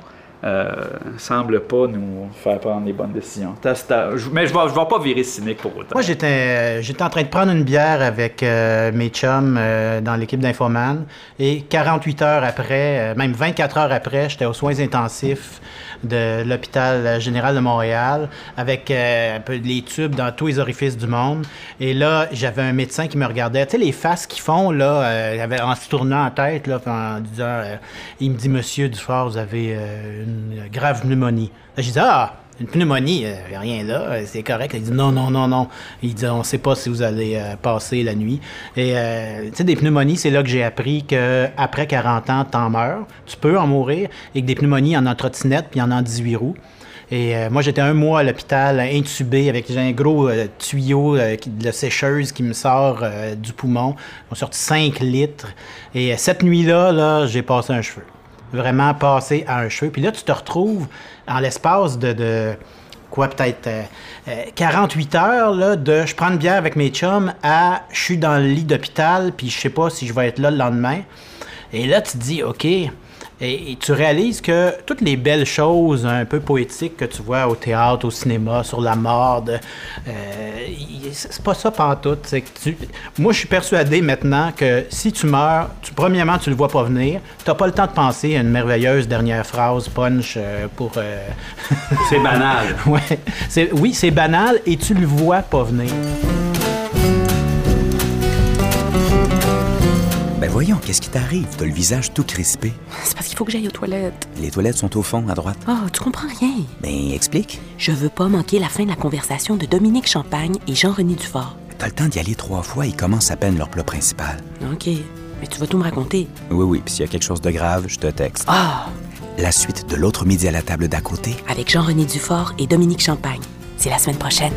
Speaker 5: euh, semble pas nous faire prendre les bonnes décisions. T'as- t'as- je- mais je ne vais, pas virer cynique pour autant.
Speaker 4: Moi, j'étais, j'étais en train de prendre une bière avec euh, mes chums euh, dans l'équipe d'Infoman. Et 48 heures après, euh, même 24 heures après, j'étais aux soins intensifs de l'hôpital général de Montréal avec euh, un peu les tubes dans tous les orifices du monde. Et là, j'avais un médecin qui me regardait. Tu sais, les faces qu'ils font, là, euh, en se tournant en tête, là, en disant, euh, il me dit, Monsieur Dufort, vous avez une grave pneumonie. Là, je ah! Une pneumonie, a rien là, euh, c'est correct. Il dit non, non, non, non. Il dit on ne sait pas si vous allez euh, passer la nuit. Et euh, tu sais, des pneumonies, c'est là que j'ai appris qu'après 40 ans, t'en meurs. Tu peux en mourir. Et que des pneumonies, en a trottinette, puis il en a en 18 roues. Et euh, moi, j'étais un mois à l'hôpital, intubé, avec un gros euh, tuyau euh, de sécheuse qui me sort euh, du poumon. On sorti 5 litres. Et euh, cette nuit-là, là, j'ai passé un cheveu vraiment passé à un cheveu. Puis là, tu te retrouves en l'espace de, quoi, peut-être euh, euh, 48 heures, là, de je prends une bière avec mes chums à je suis dans le lit d'hôpital, puis je sais pas si je vais être là le lendemain. Et là, tu te dis, OK. Et, et tu réalises que toutes les belles choses un peu poétiques que tu vois au théâtre, au cinéma, sur la mort, de, euh, c'est pas ça pantoute. Tu- moi, je suis persuadé maintenant que si tu meurs, tu, premièrement, tu le vois pas venir. Tu pas le temps de penser à une merveilleuse dernière phrase punch euh, pour. euh,
Speaker 5: C'est banal.
Speaker 4: ouais. Oui, c'est banal et tu le vois pas venir.
Speaker 3: Voyons, qu'est-ce qui t'arrive? T'as le visage tout crispé.
Speaker 2: C'est parce qu'il faut que j'aille aux toilettes.
Speaker 3: Les toilettes sont au fond, à droite.
Speaker 2: Oh, tu comprends rien.
Speaker 3: Ben, explique.
Speaker 2: Je veux pas manquer la fin de la conversation de Dominique Champagne et Jean-René Dufort.
Speaker 3: T'as le temps d'y aller trois fois, ils commencent à peine leur plat principal.
Speaker 2: OK. Mais tu vas tout me raconter.
Speaker 3: Oui, oui, puis s'il y a quelque chose de grave, je te texte.
Speaker 2: Ah!
Speaker 3: La suite de l'autre midi à la table d'à côté,
Speaker 2: Avec Jean-René Dufort et Dominique Champagne. C'est la semaine prochaine.